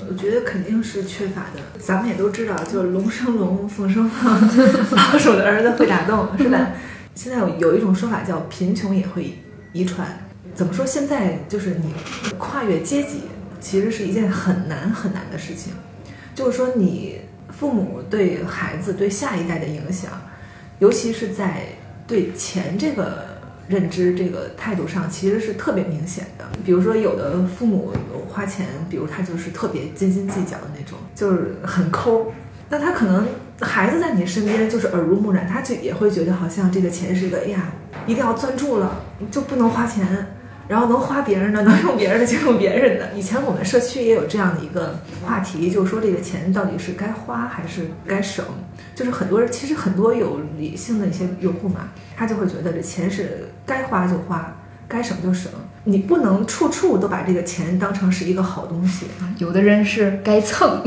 我觉得肯定是缺乏的。咱们也都知道，就是龙生龙，凤生凤，老鼠的儿子会打洞，是吧？现在有有一种说法叫贫穷也会遗传。怎么说？现在就是你跨越阶级，其实是一件很难很难的事情。就是说你。父母对孩子、对下一代的影响，尤其是在对钱这个认知、这个态度上，其实是特别明显的。比如说，有的父母花钱，比如他就是特别斤斤计较的那种，就是很抠。那他可能孩子在你身边就是耳濡目染，他就也会觉得好像这个钱是一个，哎呀，一定要攥住了，就不能花钱。然后能花别人的，能用别人的就用别人的。以前我们社区也有这样的一个话题，就是说这个钱到底是该花还是该省。就是很多人，其实很多有理性的一些用户嘛，他就会觉得这钱是该花就花，该省就省。你不能处处都把这个钱当成是一个好东西。有的人是该蹭，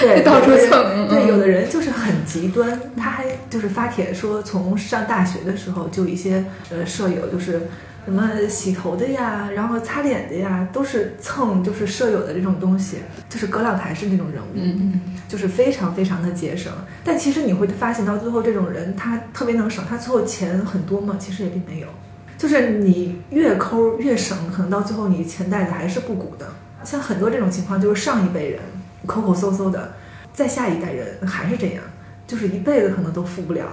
对，到处蹭。对，有的人就是很极端，他还就是发帖说，从上大学的时候就一些呃舍友就是。什么洗头的呀，然后擦脸的呀，都是蹭，就是舍友的这种东西，就是葛朗台式那种人物，嗯就是非常非常的节省。但其实你会发现到最后，这种人他特别能省，他最后钱很多吗？其实也并没有。就是你越抠越省，可能到最后你钱袋子还是不鼓的。像很多这种情况，就是上一辈人抠抠搜搜的，再下一代人还是这样，就是一辈子可能都富不了。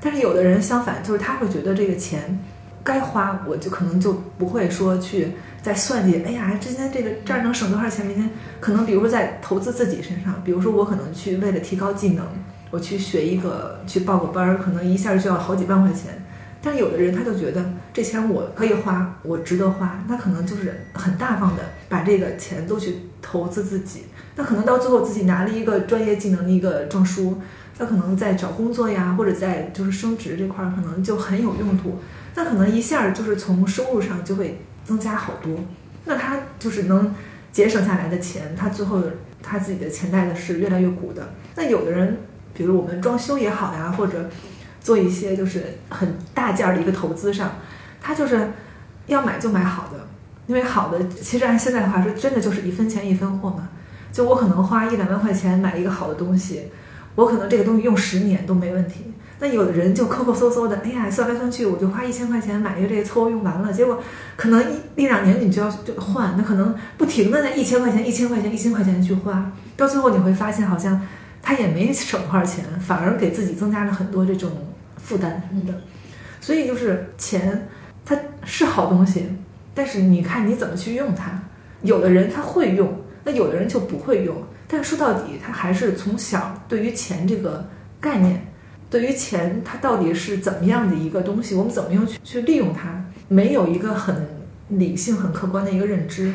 但是有的人相反，就是他会觉得这个钱。该花我就可能就不会说去再算计，哎呀，今天这个这儿能省多少钱？明天可能比如说在投资自己身上，比如说我可能去为了提高技能，我去学一个去报个班儿，可能一下就要好几万块钱。但有的人他就觉得这钱我可以花，我值得花，那可能就是很大方的把这个钱都去投资自己。那可能到最后自己拿了一个专业技能的一个证书，那可能在找工作呀，或者在就是升职这块儿，可能就很有用途。那可能一下就是从收入上就会增加好多，那他就是能节省下来的钱，他最后他自己的钱袋子是越来越鼓的。那有的人，比如我们装修也好呀，或者做一些就是很大件儿的一个投资上，他就是要买就买好的，因为好的其实按现在的话说，真的就是一分钱一分货嘛。就我可能花一两万块钱买一个好的东西，我可能这个东西用十年都没问题。那有的人就抠抠搜搜的，哎呀，算来算去，我就花一千块钱买一个这个，搓用完了。结果可能一一两年你就要就换，那可能不停的在一千块钱、一千块钱、一千块钱去花，到最后你会发现好像他也没省多少钱，反而给自己增加了很多这种负担的。所以就是钱，它是好东西，但是你看你怎么去用它。有的人他会用，那有的人就不会用。但说到底，他还是从小对于钱这个概念。对于钱，它到底是怎么样的一个东西？我们怎么样去去利用它？没有一个很理性、很客观的一个认知，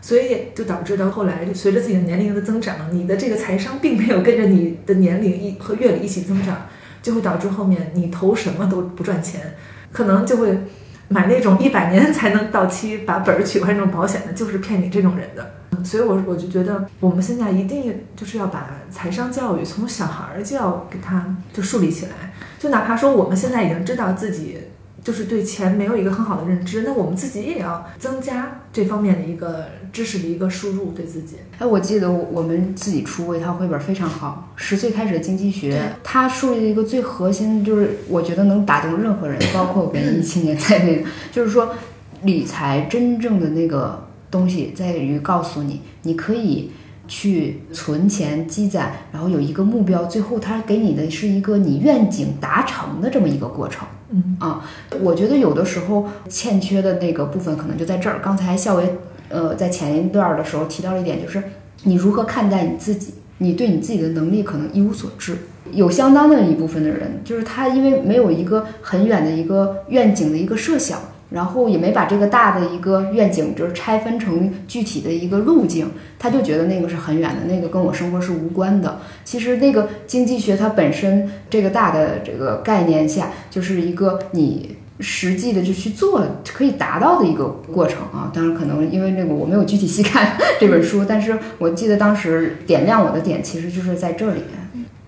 所以就导致到后来，随着自己的年龄的增长，你的这个财商并没有跟着你的年龄一和阅历一起增长，就会导致后面你投什么都不赚钱，可能就会买那种一百年才能到期把本儿取回那种保险的，就是骗你这种人的。所以，我我就觉得，我们现在一定就是要把财商教育从小孩儿就要给他就树立起来。就哪怕说我们现在已经知道自己就是对钱没有一个很好的认知，那我们自己也要增加这方面的一个知识的一个输入，对自己。哎，我记得我们自己出过一套绘本，非常好，《十岁开始的经济学》。它树立的一个最核心，就是我觉得能打动任何人，包括文艺青年在内，就是说理财真正的那个。东西在于告诉你，你可以去存钱积攒，然后有一个目标，最后他给你的是一个你愿景达成的这么一个过程。嗯啊，我觉得有的时候欠缺的那个部分可能就在这儿。刚才校维呃在前一段的时候提到了一点，就是你如何看待你自己，你对你自己的能力可能一无所知。有相当的一部分的人，就是他因为没有一个很远的一个愿景的一个设想。然后也没把这个大的一个愿景就是拆分成具体的一个路径，他就觉得那个是很远的，那个跟我生活是无关的。其实那个经济学它本身这个大的这个概念下，就是一个你。实际的就去做可以达到的一个过程啊，当然可能因为那个我没有具体细看这本书，但是我记得当时点亮我的点其实就是在这里面。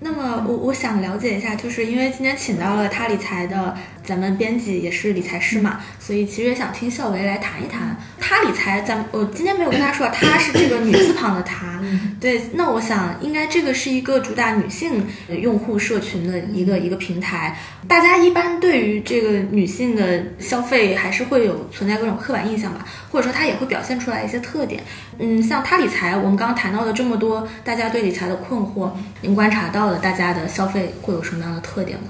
那么我我想了解一下，就是因为今天请到了他理财的咱们编辑也是理财师嘛，所以其实也想听笑维来谈一谈他理财。咱我今天没有跟他说，他是这个女字旁的他。对，那我想应该这个是一个主打女性用户社群的一个一个平台。大家一般对于这个女性的消费还是会有存在各种刻板印象吧，或者说它也会表现出来一些特点。嗯，像他理财，我们刚刚谈到的这么多，大家对理财的困惑，您观察到了大家的消费会有什么样的特点吗？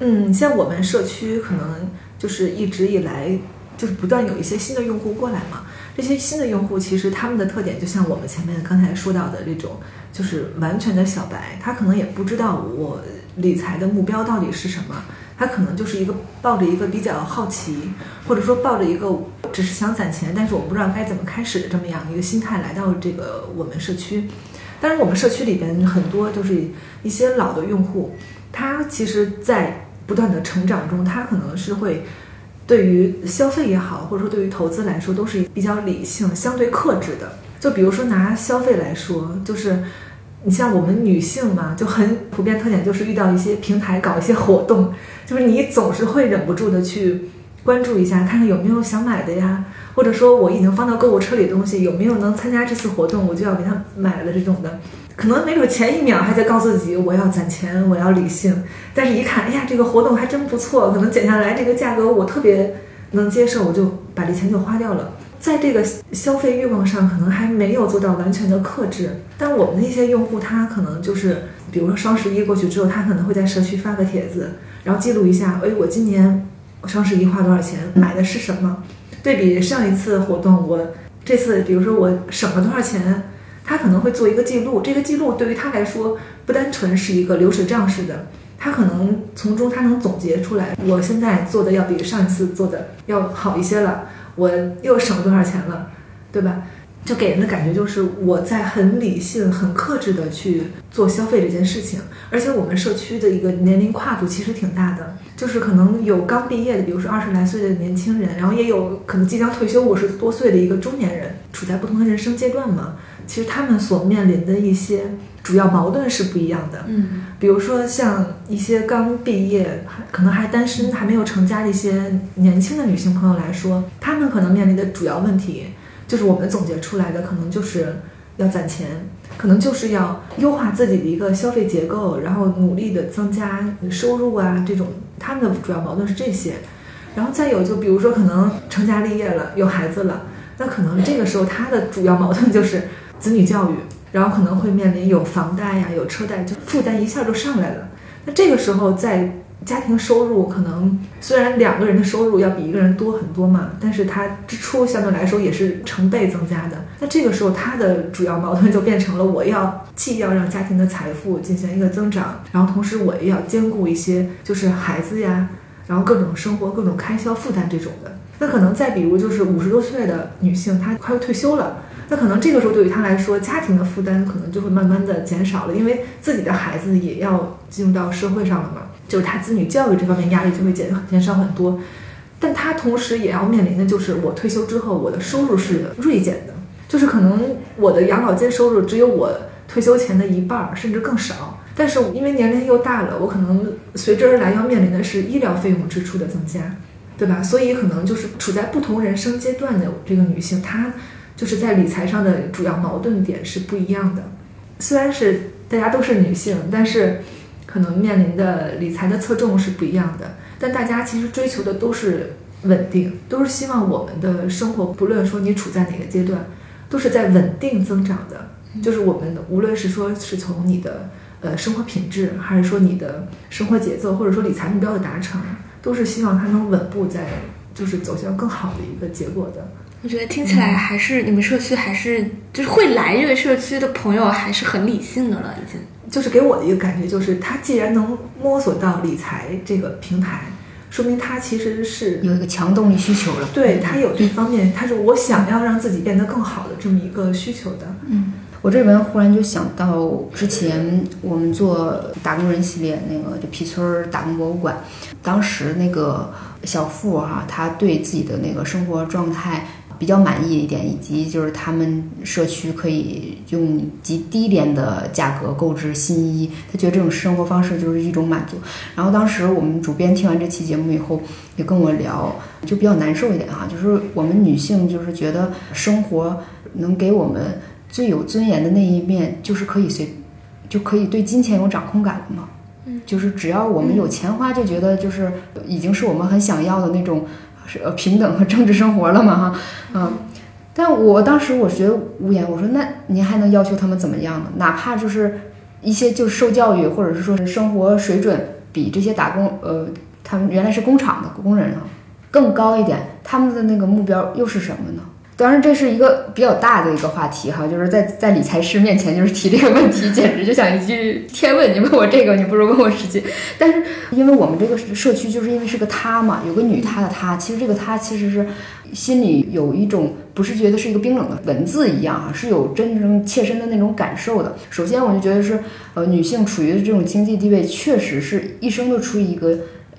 嗯，像我们社区可能就是一直以来就是不断有一些新的用户过来嘛。这些新的用户其实他们的特点就像我们前面刚才说到的这种，就是完全的小白，他可能也不知道我理财的目标到底是什么，他可能就是一个抱着一个比较好奇，或者说抱着一个只是想攒钱，但是我不知道该怎么开始的这么样一个心态来到这个我们社区。当然，我们社区里边很多就是一些老的用户，他其实，在不断的成长中，他可能是会。对于消费也好，或者说对于投资来说，都是比较理性、相对克制的。就比如说拿消费来说，就是你像我们女性嘛，就很普遍特点就是遇到一些平台搞一些活动，就是你总是会忍不住的去关注一下，看看有没有想买的呀，或者说我已经放到购物车里的东西有没有能参加这次活动，我就要给他买了这种的。可能没准前一秒还在告诉自己我要攒钱，我要理性，但是一看，哎呀，这个活动还真不错，可能减下来这个价格我特别能接受，我就把这钱就花掉了。在这个消费欲望上，可能还没有做到完全的克制。但我们那些用户，他可能就是，比如说双十一过去之后，他可能会在社区发个帖子，然后记录一下，哎，我今年双十一花多少钱，买的是什么，对比上一次活动，我这次比如说我省了多少钱。他可能会做一个记录，这个记录对于他来说不单纯是一个流水账式的，他可能从中他能总结出来，我现在做的要比上一次做的要好一些了，我又省了多少钱了，对吧？就给人的感觉就是我在很理性、很克制的去做消费这件事情，而且我们社区的一个年龄跨度其实挺大的，就是可能有刚毕业的，比如说二十来岁的年轻人，然后也有可能即将退休五十多岁的一个中年人，处在不同的人生阶段嘛。其实他们所面临的一些主要矛盾是不一样的。嗯，比如说像一些刚毕业、还可能还单身、还没有成家的一些年轻的女性朋友来说，她们可能面临的主要问题，就是我们总结出来的，可能就是要攒钱，可能就是要优化自己的一个消费结构，然后努力的增加收入啊，这种他们的主要矛盾是这些。然后再有就比如说可能成家立业了，有孩子了，那可能这个时候他的主要矛盾就是。子女教育，然后可能会面临有房贷呀、有车贷，就负担一下就上来了。那这个时候，在家庭收入可能虽然两个人的收入要比一个人多很多嘛，但是他支出相对来说也是成倍增加的。那这个时候，他的主要矛盾就变成了：我要既要让家庭的财富进行一个增长，然后同时我也要兼顾一些就是孩子呀，然后各种生活、各种开销负担这种的。那可能再比如就是五十多岁的女性，她快要退休了。那可能这个时候对于他来说，家庭的负担可能就会慢慢的减少了，因为自己的孩子也要进入到社会上了嘛，就是他子女教育这方面压力就会减减少很多。但他同时也要面临的就是我退休之后我的收入是锐减的，就是可能我的养老金收入只有我退休前的一半甚至更少。但是因为年龄又大了，我可能随之而来要面临的是医疗费用支出的增加，对吧？所以可能就是处在不同人生阶段的这个女性，她。就是在理财上的主要矛盾点是不一样的，虽然是大家都是女性，但是可能面临的理财的侧重是不一样的。但大家其实追求的都是稳定，都是希望我们的生活，不论说你处在哪个阶段，都是在稳定增长的。就是我们无论是说是从你的呃生活品质，还是说你的生活节奏，或者说理财目标的达成，都是希望它能稳步在就是走向更好的一个结果的。我觉得听起来还是你们社区还是就是会来这个社区的朋友还是很理性的了，已经。就是给我的一个感觉就是，他既然能摸索到理财这个平台，说明他其实是有一个强动力需求了。对他有这方面，他是我想要让自己变得更好的这么一个需求的。嗯，我这边忽然就想到之前我们做打工人系列那个就皮村打工博物馆，当时那个小付哈、他对自己的那个生活状态。比较满意一点，以及就是他们社区可以用极低廉的价格购置新衣，他觉得这种生活方式就是一种满足。然后当时我们主编听完这期节目以后，也跟我聊，就比较难受一点哈，就是我们女性就是觉得生活能给我们最有尊严的那一面，就是可以随，就可以对金钱有掌控感了嘛。嗯，就是只要我们有钱花，就觉得就是已经是我们很想要的那种。是呃平等和政治生活了嘛哈，嗯，但我当时我觉得无言，我说那您还能要求他们怎么样呢？哪怕就是一些就是受教育或者是说是生活水准比这些打工呃他们原来是工厂的工人啊更高一点，他们的那个目标又是什么呢？当然，这是一个比较大的一个话题哈，就是在在理财师面前就是提这个问题，简直就像一句天问。你问我这个，你不如问我实际。但是，因为我们这个社区就是因为是个他嘛，有个女她的她，其实这个她其实是心里有一种不是觉得是一个冰冷的文字一样哈，是有真正切身的那种感受的。首先，我就觉得是呃，女性处于的这种经济地位，确实是一生都处于一个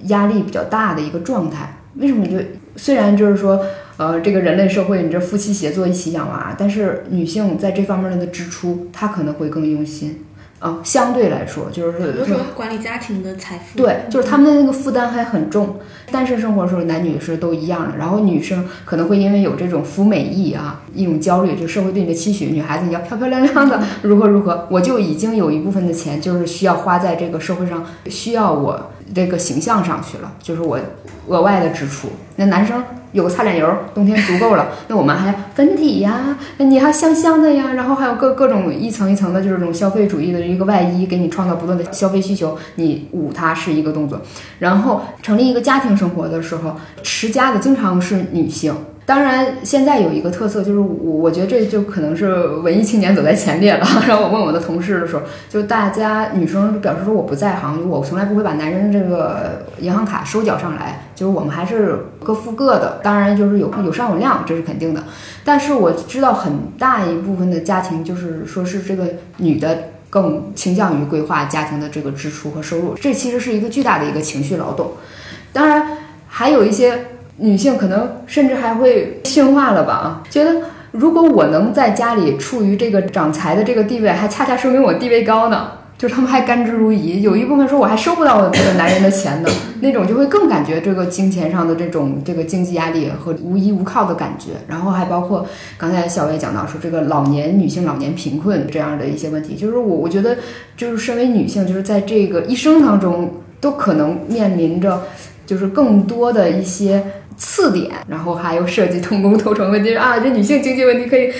压力比较大的一个状态。为什么？就虽然就是说。呃，这个人类社会，你这夫妻协作一起养娃，但是女性在这方面的支出，她可能会更用心啊。相对来说，就是比如说管理家庭的财富，对，就是他们的那个负担还很重。单身生活的时候，男女是都一样的。然后女生可能会因为有这种服美意啊，一种焦虑，就社会对你的期许，女孩子你要漂漂亮亮的，如何如何，我就已经有一部分的钱就是需要花在这个社会上，需要我这个形象上去了，就是我额外的支出。那男生。有个擦脸油，冬天足够了。那我们还要粉底呀，那你还香香的呀，然后还有各各种一层一层的，就是这种消费主义的一个外衣，给你创造不断的消费需求。你捂它是一个动作，然后成立一个家庭生活的时候，持家的经常是女性。当然，现在有一个特色，就是我我觉得这就可能是文艺青年走在前列了。然后我问我的同事的时候，就大家女生表示说我不在行，我从来不会把男人这个银行卡收缴上来，就是我们还是各付各的。当然就是有有商有量，这是肯定的。但是我知道很大一部分的家庭，就是说是这个女的更倾向于规划家庭的这个支出和收入，这其实是一个巨大的一个情绪劳动。当然还有一些。女性可能甚至还会驯化了吧啊，觉得如果我能在家里处于这个掌财的这个地位，还恰恰说明我地位高呢。就他们还甘之如饴，有一部分说我还收不到这个男人的钱呢，那种就会更感觉这个金钱上的这种这个经济压力和无依无靠的感觉。然后还包括刚才小薇讲到说这个老年女性老年贫困这样的一些问题，就是我我觉得就是身为女性，就是在这个一生当中都可能面临着就是更多的一些。次点，然后还有涉及同工同酬问题啊，这女性经济问题可以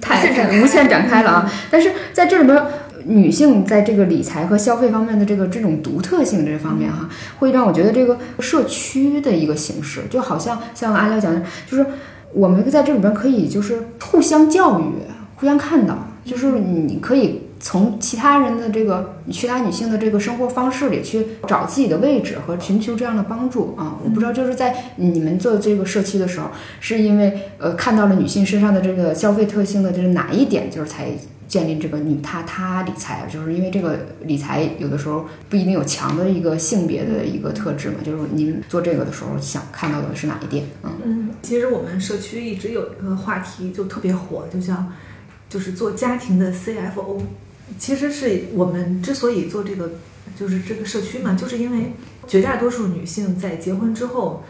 太太无限展开了啊。但是在这里边，女性在这个理财和消费方面的这个这种独特性这方面哈，会让我觉得这个社区的一个形式，就好像像阿廖讲的，就是我们在这里边可以就是互相教育，互相看到，就是你可以。从其他人的这个其他女性的这个生活方式里去找自己的位置和寻求这样的帮助啊！我不知道就是在你们做这个社区的时候，是因为呃看到了女性身上的这个消费特性的这是哪一点，就是才建立这个女她她理财？就是因为这个理财有的时候不一定有强的一个性别的一个特质嘛？就是您做这个的时候想看到的是哪一点？嗯嗯，其实我们社区一直有一个话题就特别火，就像就是做家庭的 CFO。其实是我们之所以做这个，就是这个社区嘛，就是因为绝大多数女性在结婚之后，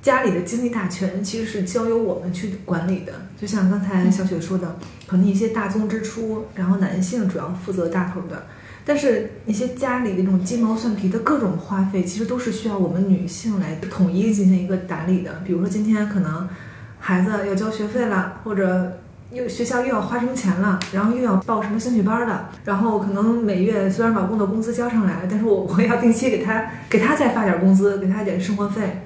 家里的经济大权其实是交由我们去管理的。就像刚才小雪说的，可能一些大宗支出，然后男性主要负责大头的，但是那些家里那种鸡毛蒜皮的各种花费，其实都是需要我们女性来统一进行一个打理的。比如说今天可能孩子要交学费了，或者。又学校又要花什么钱了，然后又要报什么兴趣班的，然后可能每月虽然老公的工资交上来，但是我我要定期给他给他再发点工资，给他点生活费，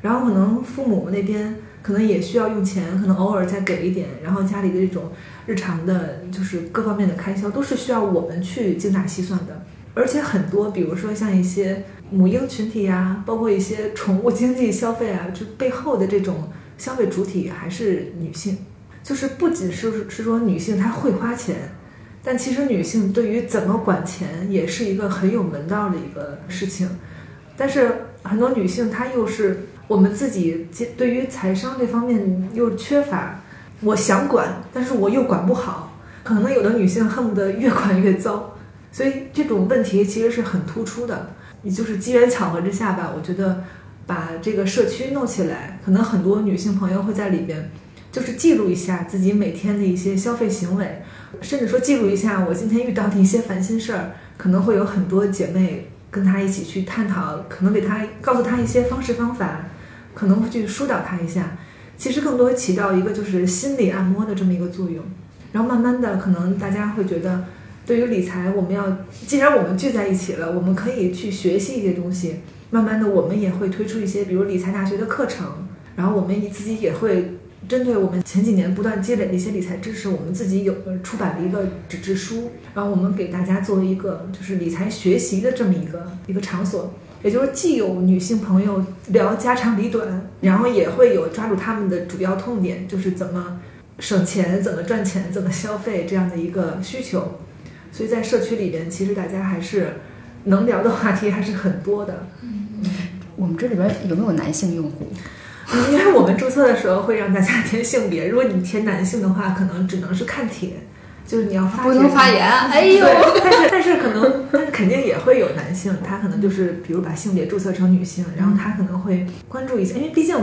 然后可能父母那边可能也需要用钱，可能偶尔再给一点，然后家里的这种日常的，就是各方面的开销都是需要我们去精打细算的，而且很多，比如说像一些母婴群体呀，包括一些宠物经济消费啊，就背后的这种消费主体还是女性。就是不仅是是说女性她会花钱，但其实女性对于怎么管钱也是一个很有门道的一个事情。但是很多女性她又是我们自己对于财商这方面又缺乏，我想管，但是我又管不好，可能有的女性恨不得越管越糟，所以这种问题其实是很突出的。也就是机缘巧合之下吧，我觉得把这个社区弄起来，可能很多女性朋友会在里边。就是记录一下自己每天的一些消费行为，甚至说记录一下我今天遇到的一些烦心事儿，可能会有很多姐妹跟她一起去探讨，可能给她告诉她一些方式方法，可能会去疏导她一下。其实更多起到一个就是心理按摩的这么一个作用。然后慢慢的，可能大家会觉得，对于理财，我们要既然我们聚在一起了，我们可以去学习一些东西。慢慢的，我们也会推出一些比如理财大学的课程，然后我们自己也会。针对我们前几年不断积累的一些理财知识，我们自己有出版了一个纸质书，然后我们给大家做了一个就是理财学习的这么一个一个场所，也就是既有女性朋友聊家长里短，然后也会有抓住他们的主要痛点，就是怎么省钱、怎么赚钱、怎么消费这样的一个需求。所以在社区里边，其实大家还是能聊的话题还是很多的。嗯，我们这里边有没有男性用户？因为我们注册的时候会让大家填性别，如果你填男性的话，可能只能是看帖，就是你要发不能发言。哎呦，但是但是可能，但是肯定也会有男性，他可能就是比如把性别注册成女性，然后他可能会关注一下，因为毕竟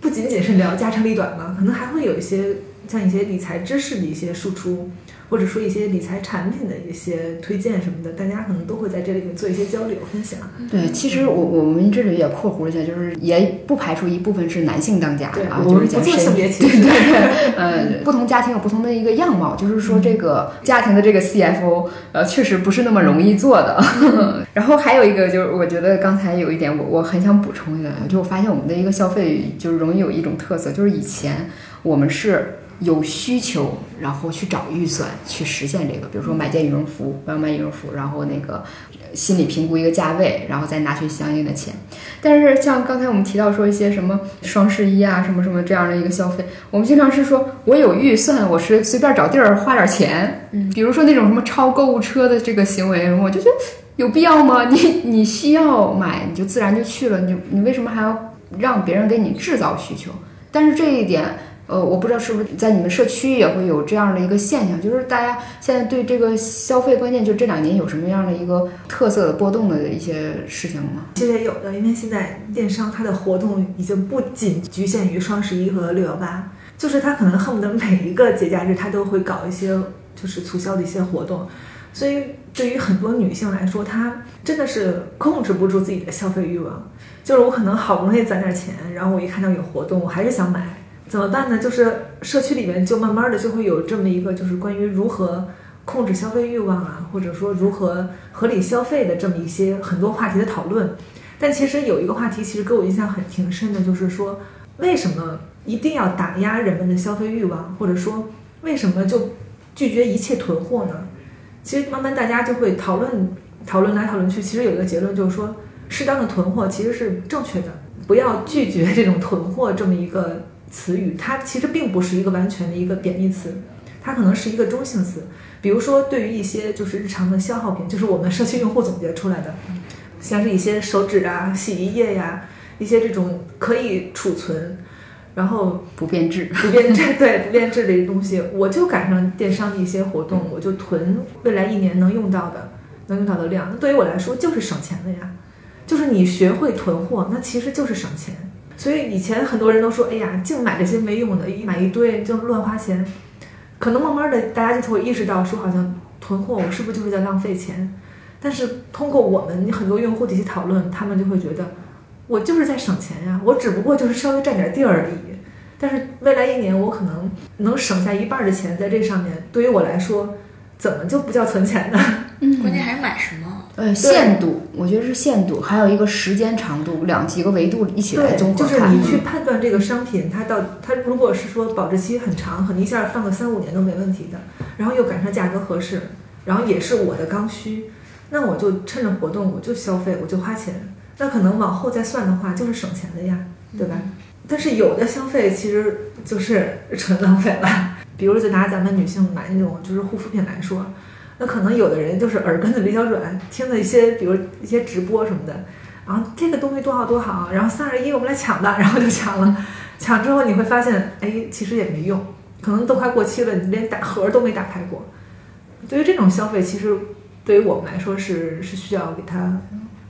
不仅仅是聊家长里短嘛，可能还会有一些像一些理财知识的一些输出。或者说一些理财产品的一些推荐什么的，大家可能都会在这里面做一些交流分享。对，其实我我们这里也括弧一下，就是也不排除一部分是男性当家啊，就是不做性别歧视。对对 对，呃，不同家庭有不同的一个样貌，就是说这个家庭的这个 CFO，呃，确实不是那么容易做的。然后还有一个就是，我觉得刚才有一点我我很想补充一下，就我发现我们的一个消费就是容易有一种特色，就是以前我们是。有需求，然后去找预算去实现这个，比如说买件羽绒服，我要买羽绒服，然后那个心理评估一个价位，然后再拿去相应的钱。但是像刚才我们提到说一些什么双十一啊，什么什么这样的一个消费，我们经常是说我有预算，我是随便找地儿花点钱。嗯，比如说那种什么超购物车的这个行为，我就觉得有必要吗？你你需要买，你就自然就去了，你你为什么还要让别人给你制造需求？但是这一点。呃，我不知道是不是在你们社区也会有这样的一个现象，就是大家现在对这个消费观念，就这两年有什么样的一个特色的波动的一些事情吗？其实也有的，因为现在电商它的活动已经不仅局限于双十一和六幺八，就是它可能恨不得每一个节假日它都会搞一些就是促销的一些活动，所以对于很多女性来说，她真的是控制不住自己的消费欲望，就是我可能好不容易攒点钱，然后我一看到有活动，我还是想买。怎么办呢？就是社区里面就慢慢的就会有这么一个，就是关于如何控制消费欲望啊，或者说如何合理消费的这么一些很多话题的讨论。但其实有一个话题，其实给我印象很挺深的，就是说为什么一定要打压人们的消费欲望，或者说为什么就拒绝一切囤货呢？其实慢慢大家就会讨论讨论来讨论去，其实有一个结论就是说，适当的囤货其实是正确的，不要拒绝这种囤货这么一个。词语它其实并不是一个完全的一个贬义词，它可能是一个中性词。比如说，对于一些就是日常的消耗品，就是我们社区用户总结出来的，像是一些手纸啊、洗衣液呀，一些这种可以储存，然后不变质、不变质对不变质的一些东西，我就赶上电商的一些活动，我就囤未来一年能用到的、能用到的量。那对于我来说就是省钱的呀，就是你学会囤货，那其实就是省钱。所以以前很多人都说，哎呀，净买这些没用的，一买一堆就乱花钱。可能慢慢的，大家就会意识到，说好像囤货，我是不是就是在浪费钱？但是通过我们很多用户的一些讨论，他们就会觉得，我就是在省钱呀，我只不过就是稍微占点地而已。但是未来一年，我可能能省下一半的钱在这上面，对于我来说，怎么就不叫存钱呢？嗯，关键还是买什么？呃，限度，我觉得是限度，还有一个时间长度，两几个维度一起来综合就是你去判断这个商品，它到它如果是说保质期很长，可能一下放个三五年都没问题的，然后又赶上价格合适，然后也是我的刚需，那我就趁着活动我就消费，我就花钱。那可能往后再算的话，就是省钱的呀，对吧？但是有的消费其实就是纯浪费了。比如就拿咱们女性买那种就是护肤品来说，那可能有的人就是耳根子比较软，听的一些比如一些直播什么的，然后这个东西多好多好，然后三二一我们来抢吧，然后就抢了。抢之后你会发现，哎，其实也没用，可能都快过期了，你连打盒都没打开过。对于这种消费，其实对于我们来说是是需要给它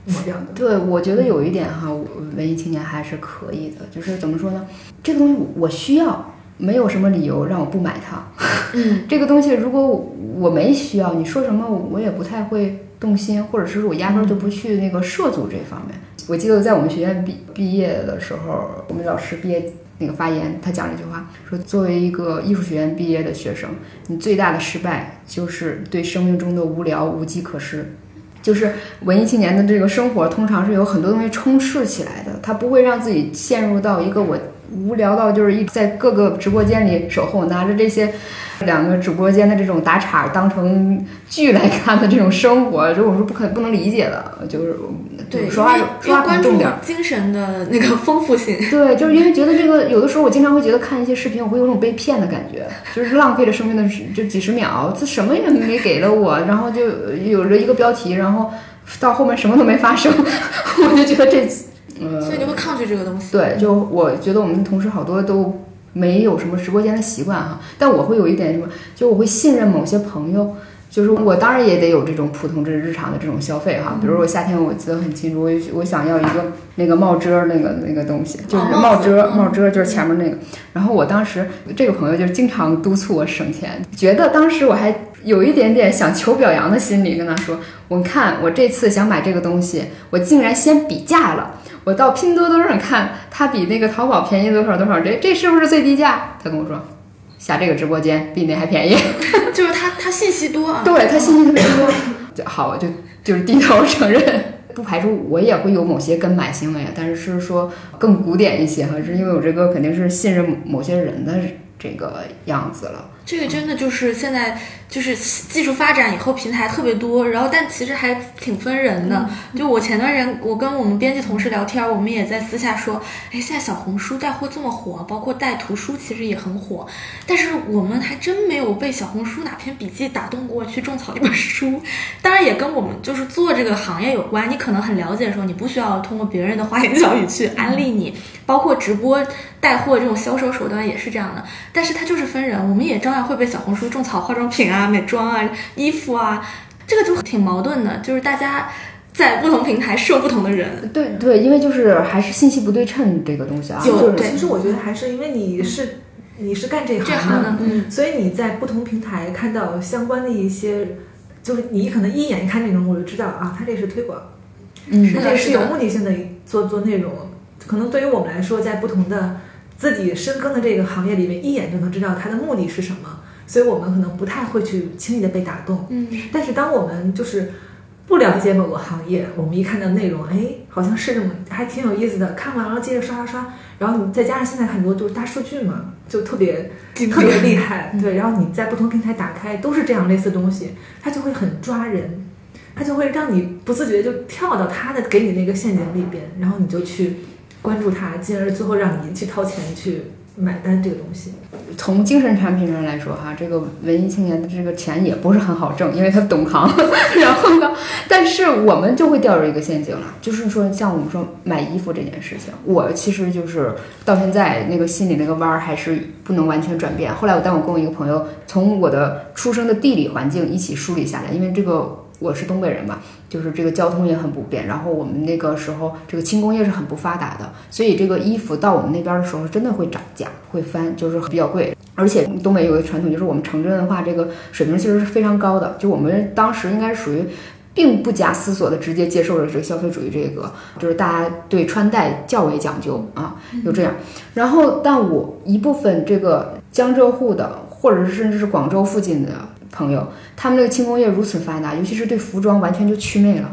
抹掉的。对，我觉得有一点哈，文艺青年还是可以的，就是怎么说呢？这个东西我需要，没有什么理由让我不买它。嗯，这个东西如果我没需要，你说什么我也不太会动心，或者是我压根儿就不去那个涉足这方面。我记得在我们学院毕毕业的时候，我们老师毕业那个发言，他讲了一句话，说作为一个艺术学院毕业的学生，你最大的失败就是对生命中的无聊无计可施。就是文艺青年的这个生活，通常是有很多东西充斥起来的，他不会让自己陷入到一个我无聊到就是一在各个直播间里守候，拿着这些两个直播间的这种打岔当成剧来看的这种生活，这我是不可不能理解的。就是对，说话说话要关注很重点。精神的那个丰富性。对，就是因为觉得这个，有的时候我经常会觉得看一些视频，我会有种被骗的感觉，就是浪费了生命的十就几十秒，这什么也没给了我，然后就有了一个标题，然后到后面什么都没发生，我就觉得这，呃，所以你会抗拒这个东西。对，就我觉得我们同事好多都没有什么直播间的习惯哈，但我会有一点什么，就我会信任某些朋友。就是我当然也得有这种普通这日常的这种消费哈，比如我夏天我记得很清楚，我我想要一个那个帽遮儿那个那个东西，就是哦帽遮嗯帽遮就是前面那个。然后我当时这个朋友就经常督促我省钱，觉得当时我还有一点点想求表扬的心理，跟他说：“我看我这次想买这个东西，我竟然先比价了。我到拼多多上看，它比那个淘宝便宜多少多少，这这是不是最低价？”他跟我说：“下这个直播间比那还便宜。”就是他他信息多啊。对他信息特别多，就好，我就就是低头承认，不排除我也会有某些跟买行为，但是是说更古典一些哈，是因为我这个肯定是信任某些人的这个样子了。这个真的就是现在就是技术发展以后平台特别多，然后但其实还挺分人的。就我前段时间我跟我们编辑同事聊天，我们也在私下说，哎，现在小红书带货这么火，包括带图书其实也很火，但是我们还真没有被小红书哪篇笔记打动过去种草一本书。当然也跟我们就是做这个行业有关，你可能很了解的时候，你不需要通过别人的花言巧语去安利你，包括直播带货这种销售手段也是这样的。但是它就是分人，我们也照样会被小红书种草化妆品啊、美妆啊、衣服啊，这个就挺矛盾的，就是大家在不同平台受不同的人。对对，因为就是还是信息不对称这个东西啊，就其实我觉得还是因为你是你是干这这行的，行的，嗯，所以你在不同平台看到相关的一些，就是你可能一眼一看内容，我就知道啊，他这是推广，嗯是的他这是有目的性的做做内容。可能对于我们来说，在不同的自己深耕的这个行业里面，一眼就能知道它的目的是什么，所以我们可能不太会去轻易的被打动。嗯，但是当我们就是不了解某个行业，我们一看到内容，哎，好像是这么，还挺有意思的，看完然后接着刷刷刷，然后你再加上现在很多就是大数据嘛，就特别特别厉害，对，然后你在不同平台打开都是这样类似的东西，它就会很抓人，它就会让你不自觉就跳到它的给你那个陷阱里边，然后你就去关注它，进而最后让您去掏钱去买单这个东西。从精神产品上来说哈，这个文艺青年的这个钱也不是很好挣，因为他懂行。然后呢，但是我们就会掉入一个陷阱了，就是说像我们说买衣服这件事情，我其实就是到现在那个心里那个弯儿还是不能完全转变。后来我当我跟我一个朋友从我的出生的地理环境一起梳理下来，因为这个我是东北人嘛，就是这个交通也很不便，然后我们那个时候这个轻工业是很不发达的，所以这个衣服到我们那边的时候真的会涨价，会翻，就是比较贵。而且东北有个传统，就是我们城镇的话，这个水平其实是非常高的，就我们当时应该属于。并不假思索的直接接受了这个消费主义，这个就是大家对穿戴较为讲究啊，就这样。然后，但我一部分这个江浙沪的，或者是甚至是广州附近的朋友，他们那个轻工业如此发达，尤其是对服装完全就祛魅了，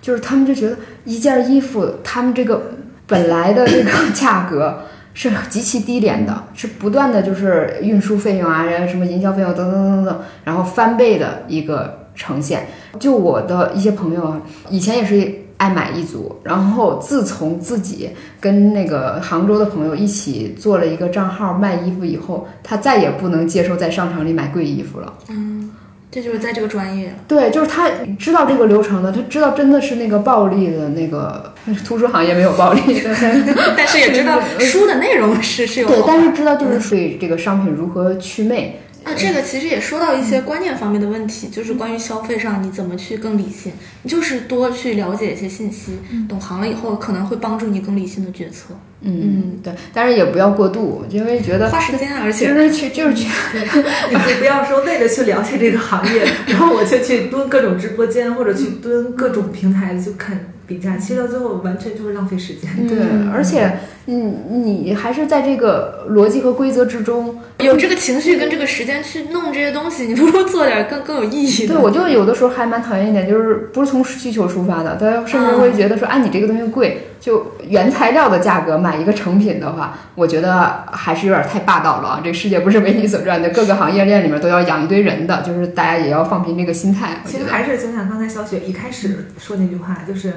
就是他们就觉得一件衣服，他们这个本来的这个价格 是极其低廉的，是不断的就是运输费用啊，然后什么营销费用等等等等，然后翻倍的一个呈现。就我的一些朋友啊，以前也是爱买一族，然后自从自己跟那个杭州的朋友一起做了一个账号卖衣服以后，他再也不能接受在商场里买贵衣服了。嗯，这就是在这个专业。对，就是他知道这个流程的，他知道真的是那个暴利的那个图书行业没有暴利 但是也知道书的内容是是有对，但是知道就是对这个商品如何祛魅。那这个其实也说到一些观念方面的问题，就是关于消费上你怎么去更理性，你就是多去了解一些信息，懂行了以后可能会帮助你更理性的决策。嗯，对，但是也不要过度，因为觉得花时间，而且就是去就是去，你不要说为了去了解这个行业，然后我就去蹲各种直播间或者去蹲各种平台去看比价，其实到最后完全就是浪费时间。对，而且嗯，你还是在这个逻辑和规则之中。有这个情绪跟这个时间去弄这些东西，你不如做点更更有意义的。对，我就有的时候还蛮讨厌一点，就是不是从需求出发的，他甚至会觉得说，啊，你这个东西贵，就原材料的价格买一个成品的话，我觉得还是有点太霸道了啊！这个世界不是为你所转的，各个行业链里面都要养一堆人的，就是大家也要放平这个心态。其实还是就像刚才小雪一开始说那句话，就是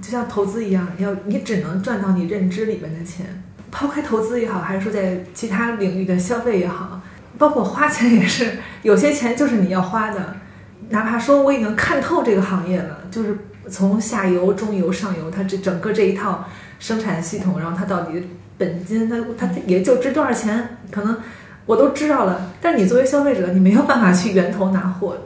就像投资一样，要你只能赚到你认知里面的钱。抛开投资也好，还是说在其他领域的消费也好，包括花钱也是，有些钱就是你要花的。哪怕说我已经看透这个行业了，就是从下游、中游、上游，它这整个这一套生产系统，然后它到底本金，它它也就值多少钱，可能我都知道了。但你作为消费者，你没有办法去源头拿货，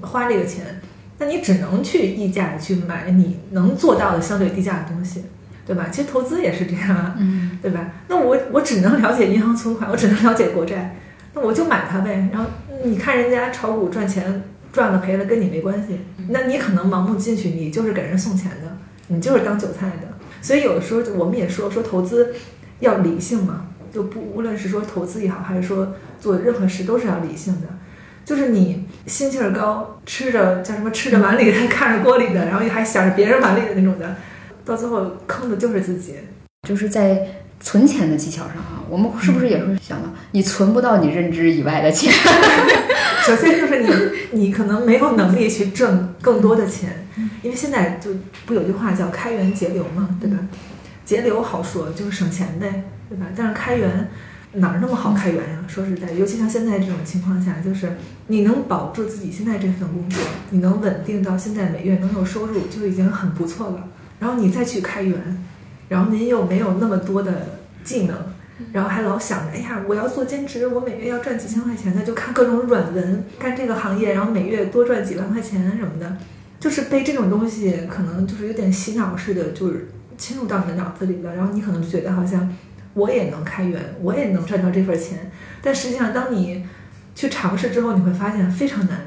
花这个钱，那你只能去溢价去买你能做到的相对低价的东西。对吧？其实投资也是这样啊，嗯，对吧？那我我只能了解银行存款，我只能了解国债，那我就买它呗。然后你看人家炒股赚钱，赚了赔了跟你没关系。那你可能盲目进去，你就是给人送钱的，你就是当韭菜的。所以有的时候我们也说说投资要理性嘛，就不无论是说投资也好，还是说做任何事都是要理性的。就是你心气儿高，吃着叫什么吃着碗里的 看着锅里的，然后还想着别人碗里的那种的。到最后坑的就是自己，就是在存钱的技巧上啊，我们是不是也会想到，你存不到你认知以外的钱？首先就是你，你可能没有能力去挣更多的钱，因为现在就不有句话叫开源节流嘛，对吧？节流好说，就是省钱呗，对吧？但是开源哪儿那么好开源呀？说实在，尤其像现在这种情况下，就是你能保住自己现在这份工作，你能稳定到现在每月能有收入，就已经很不错了。然后你再去开源，然后您又没有那么多的技能，然后还老想着，哎呀，我要做兼职，我每月要赚几千块钱，那就看各种软文，干这个行业，然后每月多赚几万块钱什么的，就是被这种东西可能就是有点洗脑似的，就是侵入到你的脑子里了，然后你可能就觉得好像我也能开源，我也能赚到这份钱，但实际上当你去尝试之后，你会发现非常难。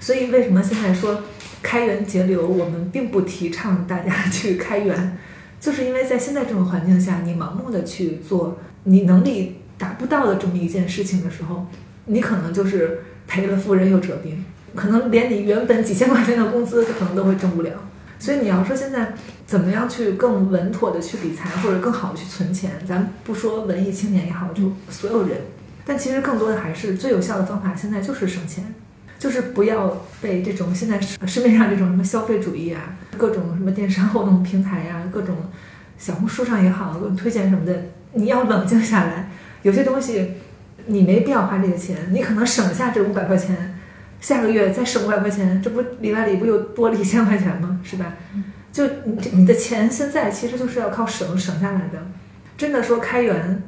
所以为什么现在说？开源节流，我们并不提倡大家 去开源，就是因为在现在这种环境下，你盲目的去做你能力达不到的这么一件事情的时候，你可能就是赔了夫人又折兵，可能连你原本几千块钱的工资，可能都会挣不了。所以你要说现在怎么样去更稳妥的去理财，或者更好的去存钱，咱不说文艺青年也好，就所有人，但其实更多的还是最有效的方法，现在就是省钱。就是不要被这种现在市面上这种什么消费主义啊，各种什么电商活动平台呀，各种小红书上也好，推荐什么的，你要冷静下来。有些东西你没必要花这个钱，你可能省下这五百块钱，下个月再省五百块钱，这不里外里不又多了一千块钱吗？是吧？就你你的钱现在其实就是要靠省省下来的。真的说开源，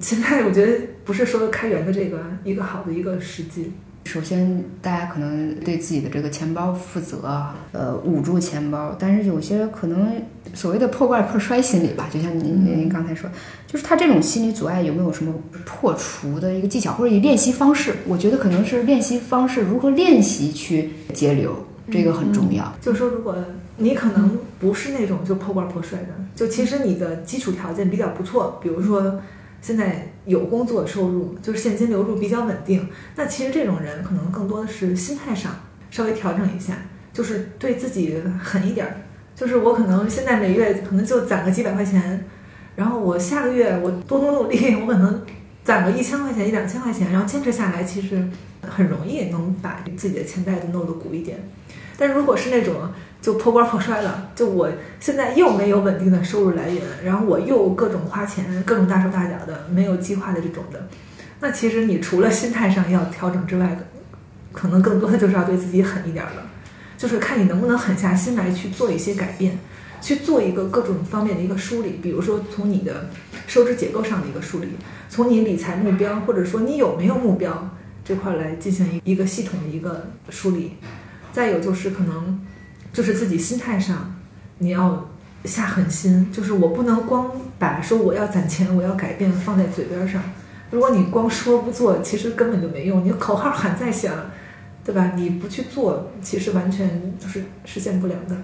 现在我觉得不是说开源的这个一个好的一个时机。首先，大家可能对自己的这个钱包负责，呃，捂住钱包。但是有些可能所谓的破罐破摔心理吧，就像您您刚才说，就是他这种心理阻碍有没有什么破除的一个技巧或者以练习方式？我觉得可能是练习方式，如何练习去节流，这个很重要。就是说，如果你可能不是那种就破罐破摔的，就其实你的基础条件比较不错，比如说。现在有工作收入，就是现金流入比较稳定。那其实这种人可能更多的是心态上稍微调整一下，就是对自己狠一点儿。就是我可能现在每月可能就攒个几百块钱，然后我下个月我多努努力，我可能攒个一千块钱、一两千块钱，然后坚持下来，其实很容易能把自己的钱袋子弄得鼓一点。但如果是那种就破罐破摔了。就我现在又没有稳定的收入来源，然后我又各种花钱，各种大手大脚的，没有计划的这种的。那其实你除了心态上要调整之外，可能更多的就是要对自己狠一点了，就是看你能不能狠下心来去做一些改变，去做一个各种方面的一个梳理，比如说从你的收支结构上的一个梳理，从你理财目标或者说你有没有目标这块来进行一一个系统的一个梳理。再有就是可能就是自己心态上你要下狠心，就是我不能光把说我要攒钱，我要改变放在嘴边上。如果你光说不做，其实根本就没用。你口号喊再响，对吧？你不去做，其实完全就是实现不了的。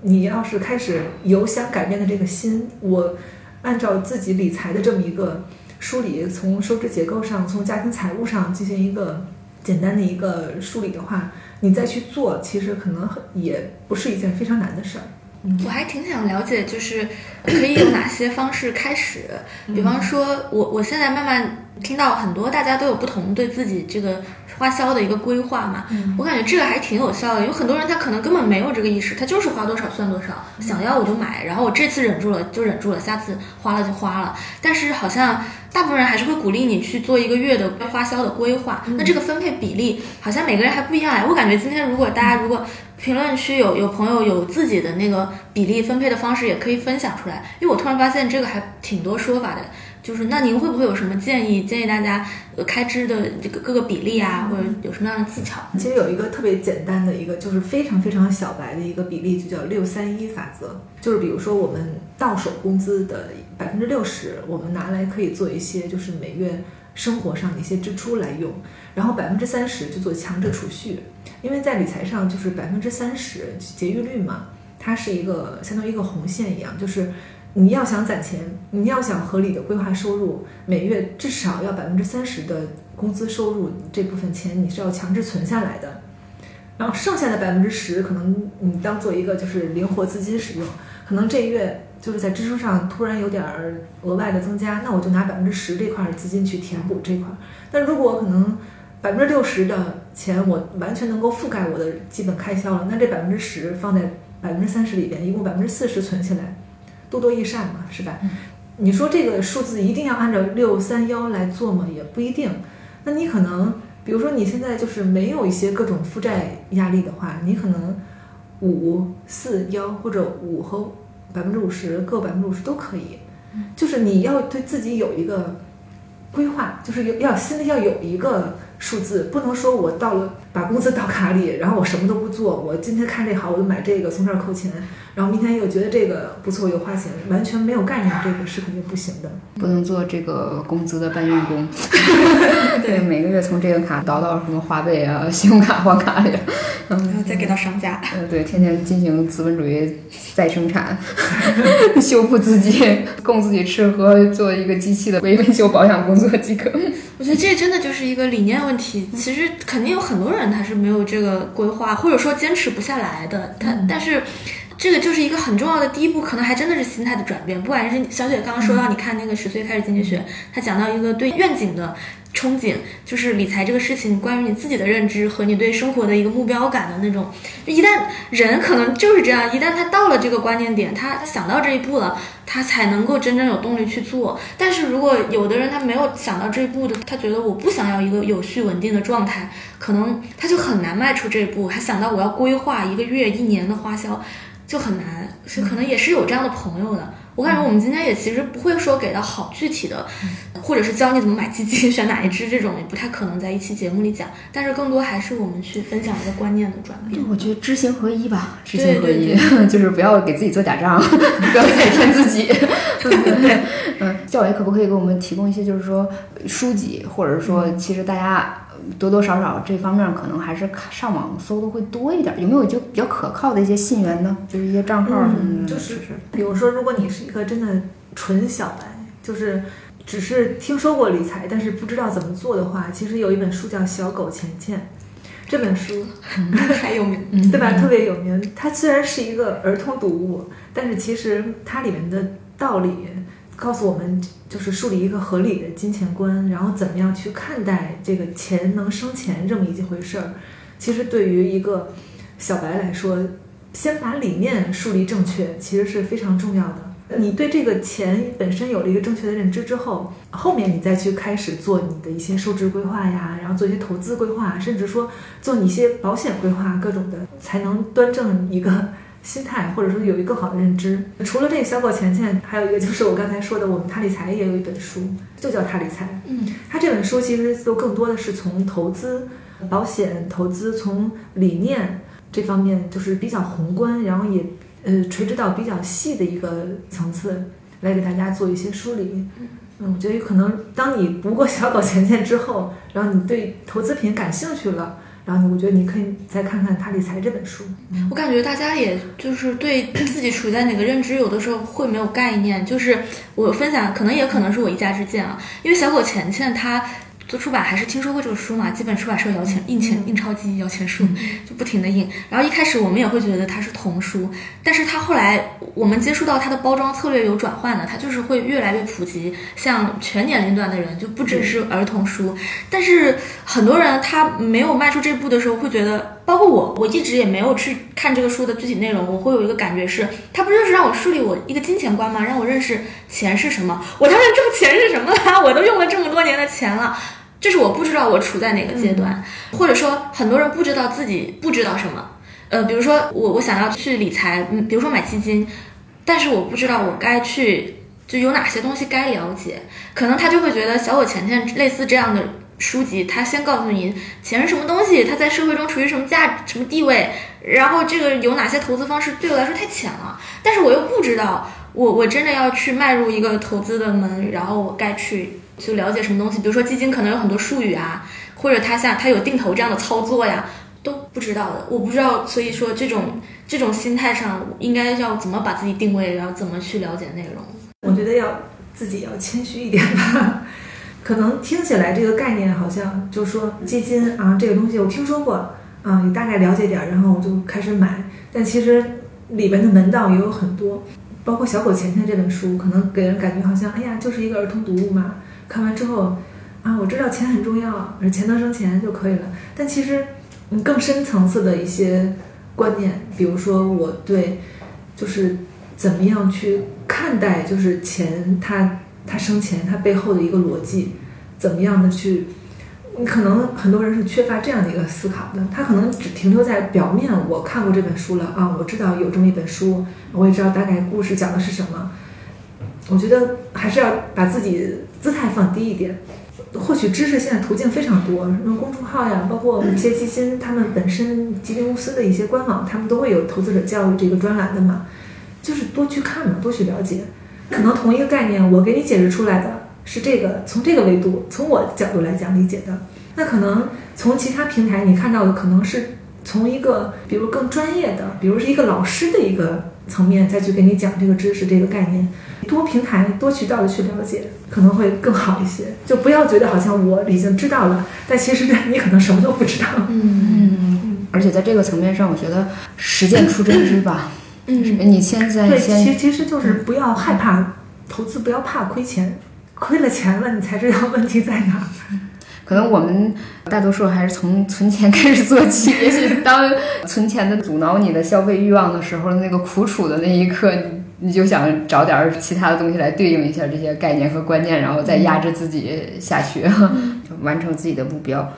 你要是开始有想改变的这个心，我按照自己理财的这么一个梳理，从收支结构上，从家庭财务上进行一个简单的一个梳理的话，你再去做，其实可能也不是一件非常难的事儿。我还挺想了解，就是可以有哪些方式开始？比方说，我我现在慢慢听到很多大家都有不同对自己这个花销的一个规划嘛，我感觉这个还挺有效的。有很多人他可能根本没有这个意识，他就是花多少算多少，想要我就买，然后我这次忍住了就忍住了，下次花了就花了。但是好像大部分人还是会鼓励你去做一个月的花销的规划。那这个分配比例好像每个人还不一样哎。我感觉今天如果大家如果评论区有有朋友有自己的那个比例分配的方式，也可以分享出来。因为我突然发现这个还挺多说法的，就是那您会不会有什么建议？建议大家呃开支的这个各个比例啊，或者有什么样的技巧？其实有一个特别简单的一个，就是非常非常小白的一个比例，就叫六三一法则。就是比如说我们到手工资的百分之六十，我们拿来可以做一些就是每月生活上的一些支出来用，然后百分之三十就做强制储蓄。因为在理财上，就是百分之三十节约率嘛，它是一个相当于一个红线一样，就是你要想攒钱，你要想合理的规划收入，每月至少要百分之三十的工资收入这部分钱你是要强制存下来的，然后剩下的百分之十可能你当做一个就是灵活资金使用，可能这月就是在支出上突然有点儿额外的增加，那我就拿百分之十这块资金去填补这块，但如果可能。百分之六十的钱我完全能够覆盖我的基本开销了，那这百分之十放在百分之三十里边，一共百分之四十存起来，多多益善嘛，是吧？你说这个数字一定要按照六三幺来做吗？也不一定。那你可能，比如说你现在就是没有一些各种负债压力的话，你可能五四幺或者五和百分之五十各百分之五十都可以，就是你要对自己有一个规划，就是要要心里要有一个。数字不能说我到了把工资倒卡里，然后我什么都不做，我今天看这好我就买这个从这儿扣钱，然后明天又觉得这个不错又花钱，完全没有概念，这个是肯定不行的。不能做这个工资的搬运工，对，每个月从这个卡倒到什么花呗啊、信用卡还卡里，然后再给到商家。嗯，对，天天进行资本主义再生产，修复自己，供自己吃喝，做一个机器的维修保养工作即可。我觉得这真的就是一个理念问题。其实肯定有很多人他是没有这个规划，或者说坚持不下来的。他但是这个就是一个很重要的第一步，可能还真的是心态的转变。不管是小雪刚刚说到，你看那个十岁开始经济学，他讲到一个对愿景的。憧憬就是理财这个事情，关于你自己的认知和你对生活的一个目标感的那种。一旦人可能就是这样，一旦他到了这个关键点，他想到这一步了，他才能够真正有动力去做。但是如果有的人他没有想到这一步的，他觉得我不想要一个有序稳定的状态，可能他就很难迈出这一步。还想到我要规划一个月、一年的花销，就很难。是可能也是有这样的朋友的。我感觉我们今天也其实不会说给到好具体的，或者是教你怎么买基金、选哪一支这种，也不太可能在一期节目里讲。但是更多还是我们去分享一个观念的转变。我觉得知行合一吧，知行合一 就是不要给自己做假账，不要再骗自己。对，嗯，教委可不可以给我们提供一些，就是说书籍，或者说其实大家。多多少少这方面可能还是上网搜的会多一点，有没有就比较可靠的一些信源呢？就是一些账号什么的。就是，比如说，如果你是一个真的纯小白，就是只是听说过理财，但是不知道怎么做的话，其实有一本书叫《小狗钱钱》，这本书 还有名，对吧？特别有名。它虽然是一个儿童读物，但是其实它里面的道理。告诉我们，就是树立一个合理的金钱观，然后怎么样去看待这个钱能生钱这么一回事儿。其实对于一个小白来说，先把理念树立正确，其实是非常重要的。你对这个钱本身有了一个正确的认知之后，后面你再去开始做你的一些收支规划呀，然后做一些投资规划，甚至说做你一些保险规划，各种的，才能端正一个心态，或者说有一个更好的认知。除了这个小狗钱钱，还有一个就是我刚才说的，我们他理财也有一本书，就叫他理财。嗯，他这本书其实都更多的是从投资、保险投资从理念这方面，就是比较宏观，然后也。呃，垂直到比较细的一个层次来给大家做一些梳理。嗯，我觉得有可能，当你读过小狗钱钱 之后，然后你对投资品感兴趣了，然后我觉得你可以再看看《他理财》这本书。我感觉大家也就是对自己处在哪个认知，有的时候会没有概念。就是我分享，可能也可能是我一家之见啊，因为小狗钱钱它。做出版还是听说过这个书嘛？基本出版社摇钱印钱印钞机摇钱书，就不停的印。然后一开始我们也会觉得它是童书，但是它后来我们接触到它的包装策略有转换的，它就是会越来越普及，像全年龄段的人就不只是儿童书。但是很多人他没有迈出这步的时候，会觉得，包括我，我一直也没有去看这个书的具体内容，我会有一个感觉是，它不就是让我树立我一个金钱观吗？让我认识钱是什么？我当然知道钱是什么啦，我都用了这么多年的钱了。就是我不知道我处在哪个阶段，或者说很多人不知道自己不知道什么。呃，比如说我我想要去理财，嗯，比如说买基金，但是我不知道我该去就有哪些东西该了解。可能他就会觉得小我钱钱类似这样的书籍，他先告诉你钱是什么东西，它在社会中处于什么价什么地位，然后这个有哪些投资方式对我来说太浅了。但是我又不知道，我我真的要去迈入一个投资的门，然后我该去。去了解什么东西，比如说基金可能有很多术语啊，或者它像它有定投这样的操作呀，都不知道的。我不知道，所以说这种这种心态上应该要怎么把自己定位，要怎么去了解内容。我觉得要自己要谦虚一点吧。可能听起来这个概念好像就说基金啊这个东西我听说过啊，也大概了解点，然后我就开始买。但其实里边的门道也有很多，包括《小狗钱钱》这本书，可能给人感觉好像哎呀就是一个儿童读物嘛。看完之后，啊，我知道钱很重要，钱能生钱就可以了。但其实，嗯，更深层次的一些观念，比如说我对，就是怎么样去看待，就是钱它它生钱它背后的一个逻辑，怎么样的去，可能很多人是缺乏这样的一个思考的，他可能只停留在表面。我看过这本书了啊，我知道有这么一本书，我也知道大概故事讲的是什么。我觉得还是要把自己姿态放低一点。获取知识现在途径非常多，什么公众号呀，包括一些基金，他们本身基金公司的一些官网，他们都会有投资者教育这个专栏的嘛。就是多去看嘛，多去了解。可能同一个概念，我给你解释出来的是这个，从这个维度，从我角度来讲理解的。那可能从其他平台你看到的，可能是从一个比如更专业的，比如是一个老师的一个。层面再去给你讲这个知识这个概念，多平台多渠道的去了解可能会更好一些。就不要觉得好像我已经知道了，但其实你可能什么都不知道。嗯嗯。而且在这个层面上，我觉得实践出真知吧。嗯。你现在对，其其实就是不要害怕投资，不要怕亏钱，亏了钱了你才知道问题在哪。可能我们大多数还是从存钱开始做起。也许当存钱的阻挠你的消费欲望的时候，那个苦楚的那一刻，你就想找点其他的东西来对应一下这些概念和观念，然后再压制自己下去，就 完成自己的目标。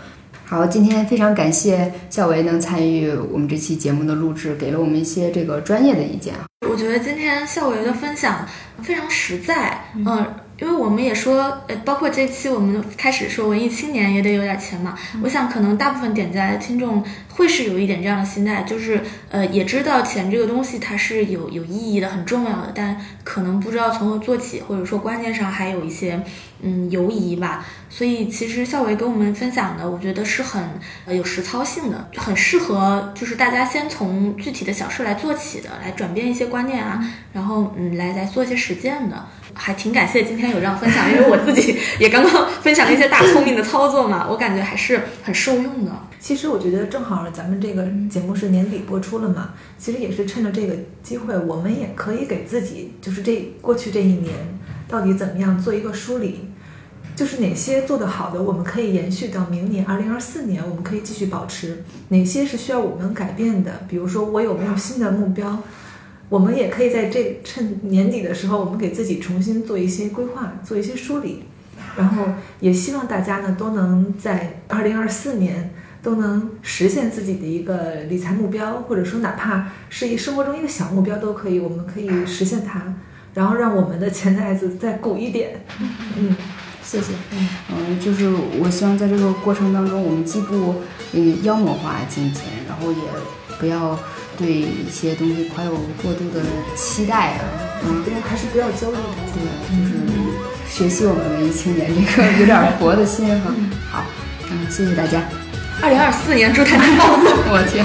好，今天非常感谢校维能参与我们这期节目的录制，给了我们一些这个专业的意见我觉得今天校维的分享非常实在，嗯。因为我们也说，呃，包括这期我们开始说文艺青年也得有点钱嘛。我想可能大部分点赞的听众会是有一点这样的心态，就是呃，也知道钱这个东西它是有有意义的、很重要的，但可能不知道从何做起，或者说观念上还有一些嗯犹疑吧。所以其实校委给我们分享的，我觉得是很呃有实操性的，很适合就是大家先从具体的小事来做起的，来转变一些观念啊，然后嗯来来做一些实践的。还挺感谢今天有这样分享，因为我自己也刚刚分享了一些大聪明的操作嘛，我感觉还是很受用的。其实我觉得正好咱们这个节目是年底播出了嘛，其实也是趁着这个机会，我们也可以给自己就是这过去这一年到底怎么样做一个梳理。就是哪些做得好的，我们可以延续到明年二零二四年，我们可以继续保持；哪些是需要我们改变的，比如说我有没有新的目标，我们也可以在这趁年底的时候，我们给自己重新做一些规划，做一些梳理。然后也希望大家呢都能在二零二四年都能实现自己的一个理财目标，或者说哪怕是一生活中一个小目标都可以，我们可以实现它，然后让我们的钱袋子再鼓一点。嗯，谢谢。嗯，就是我希望在这个过程当中，我们既不嗯妖魔化金钱，然后也不要对一些东西怀有过度的期待啊。嗯，还是不要焦虑。对，就是学习我们文艺青年这个有点佛的心哈。好，嗯，谢谢大家。二零二四年祝大家暴富！我天。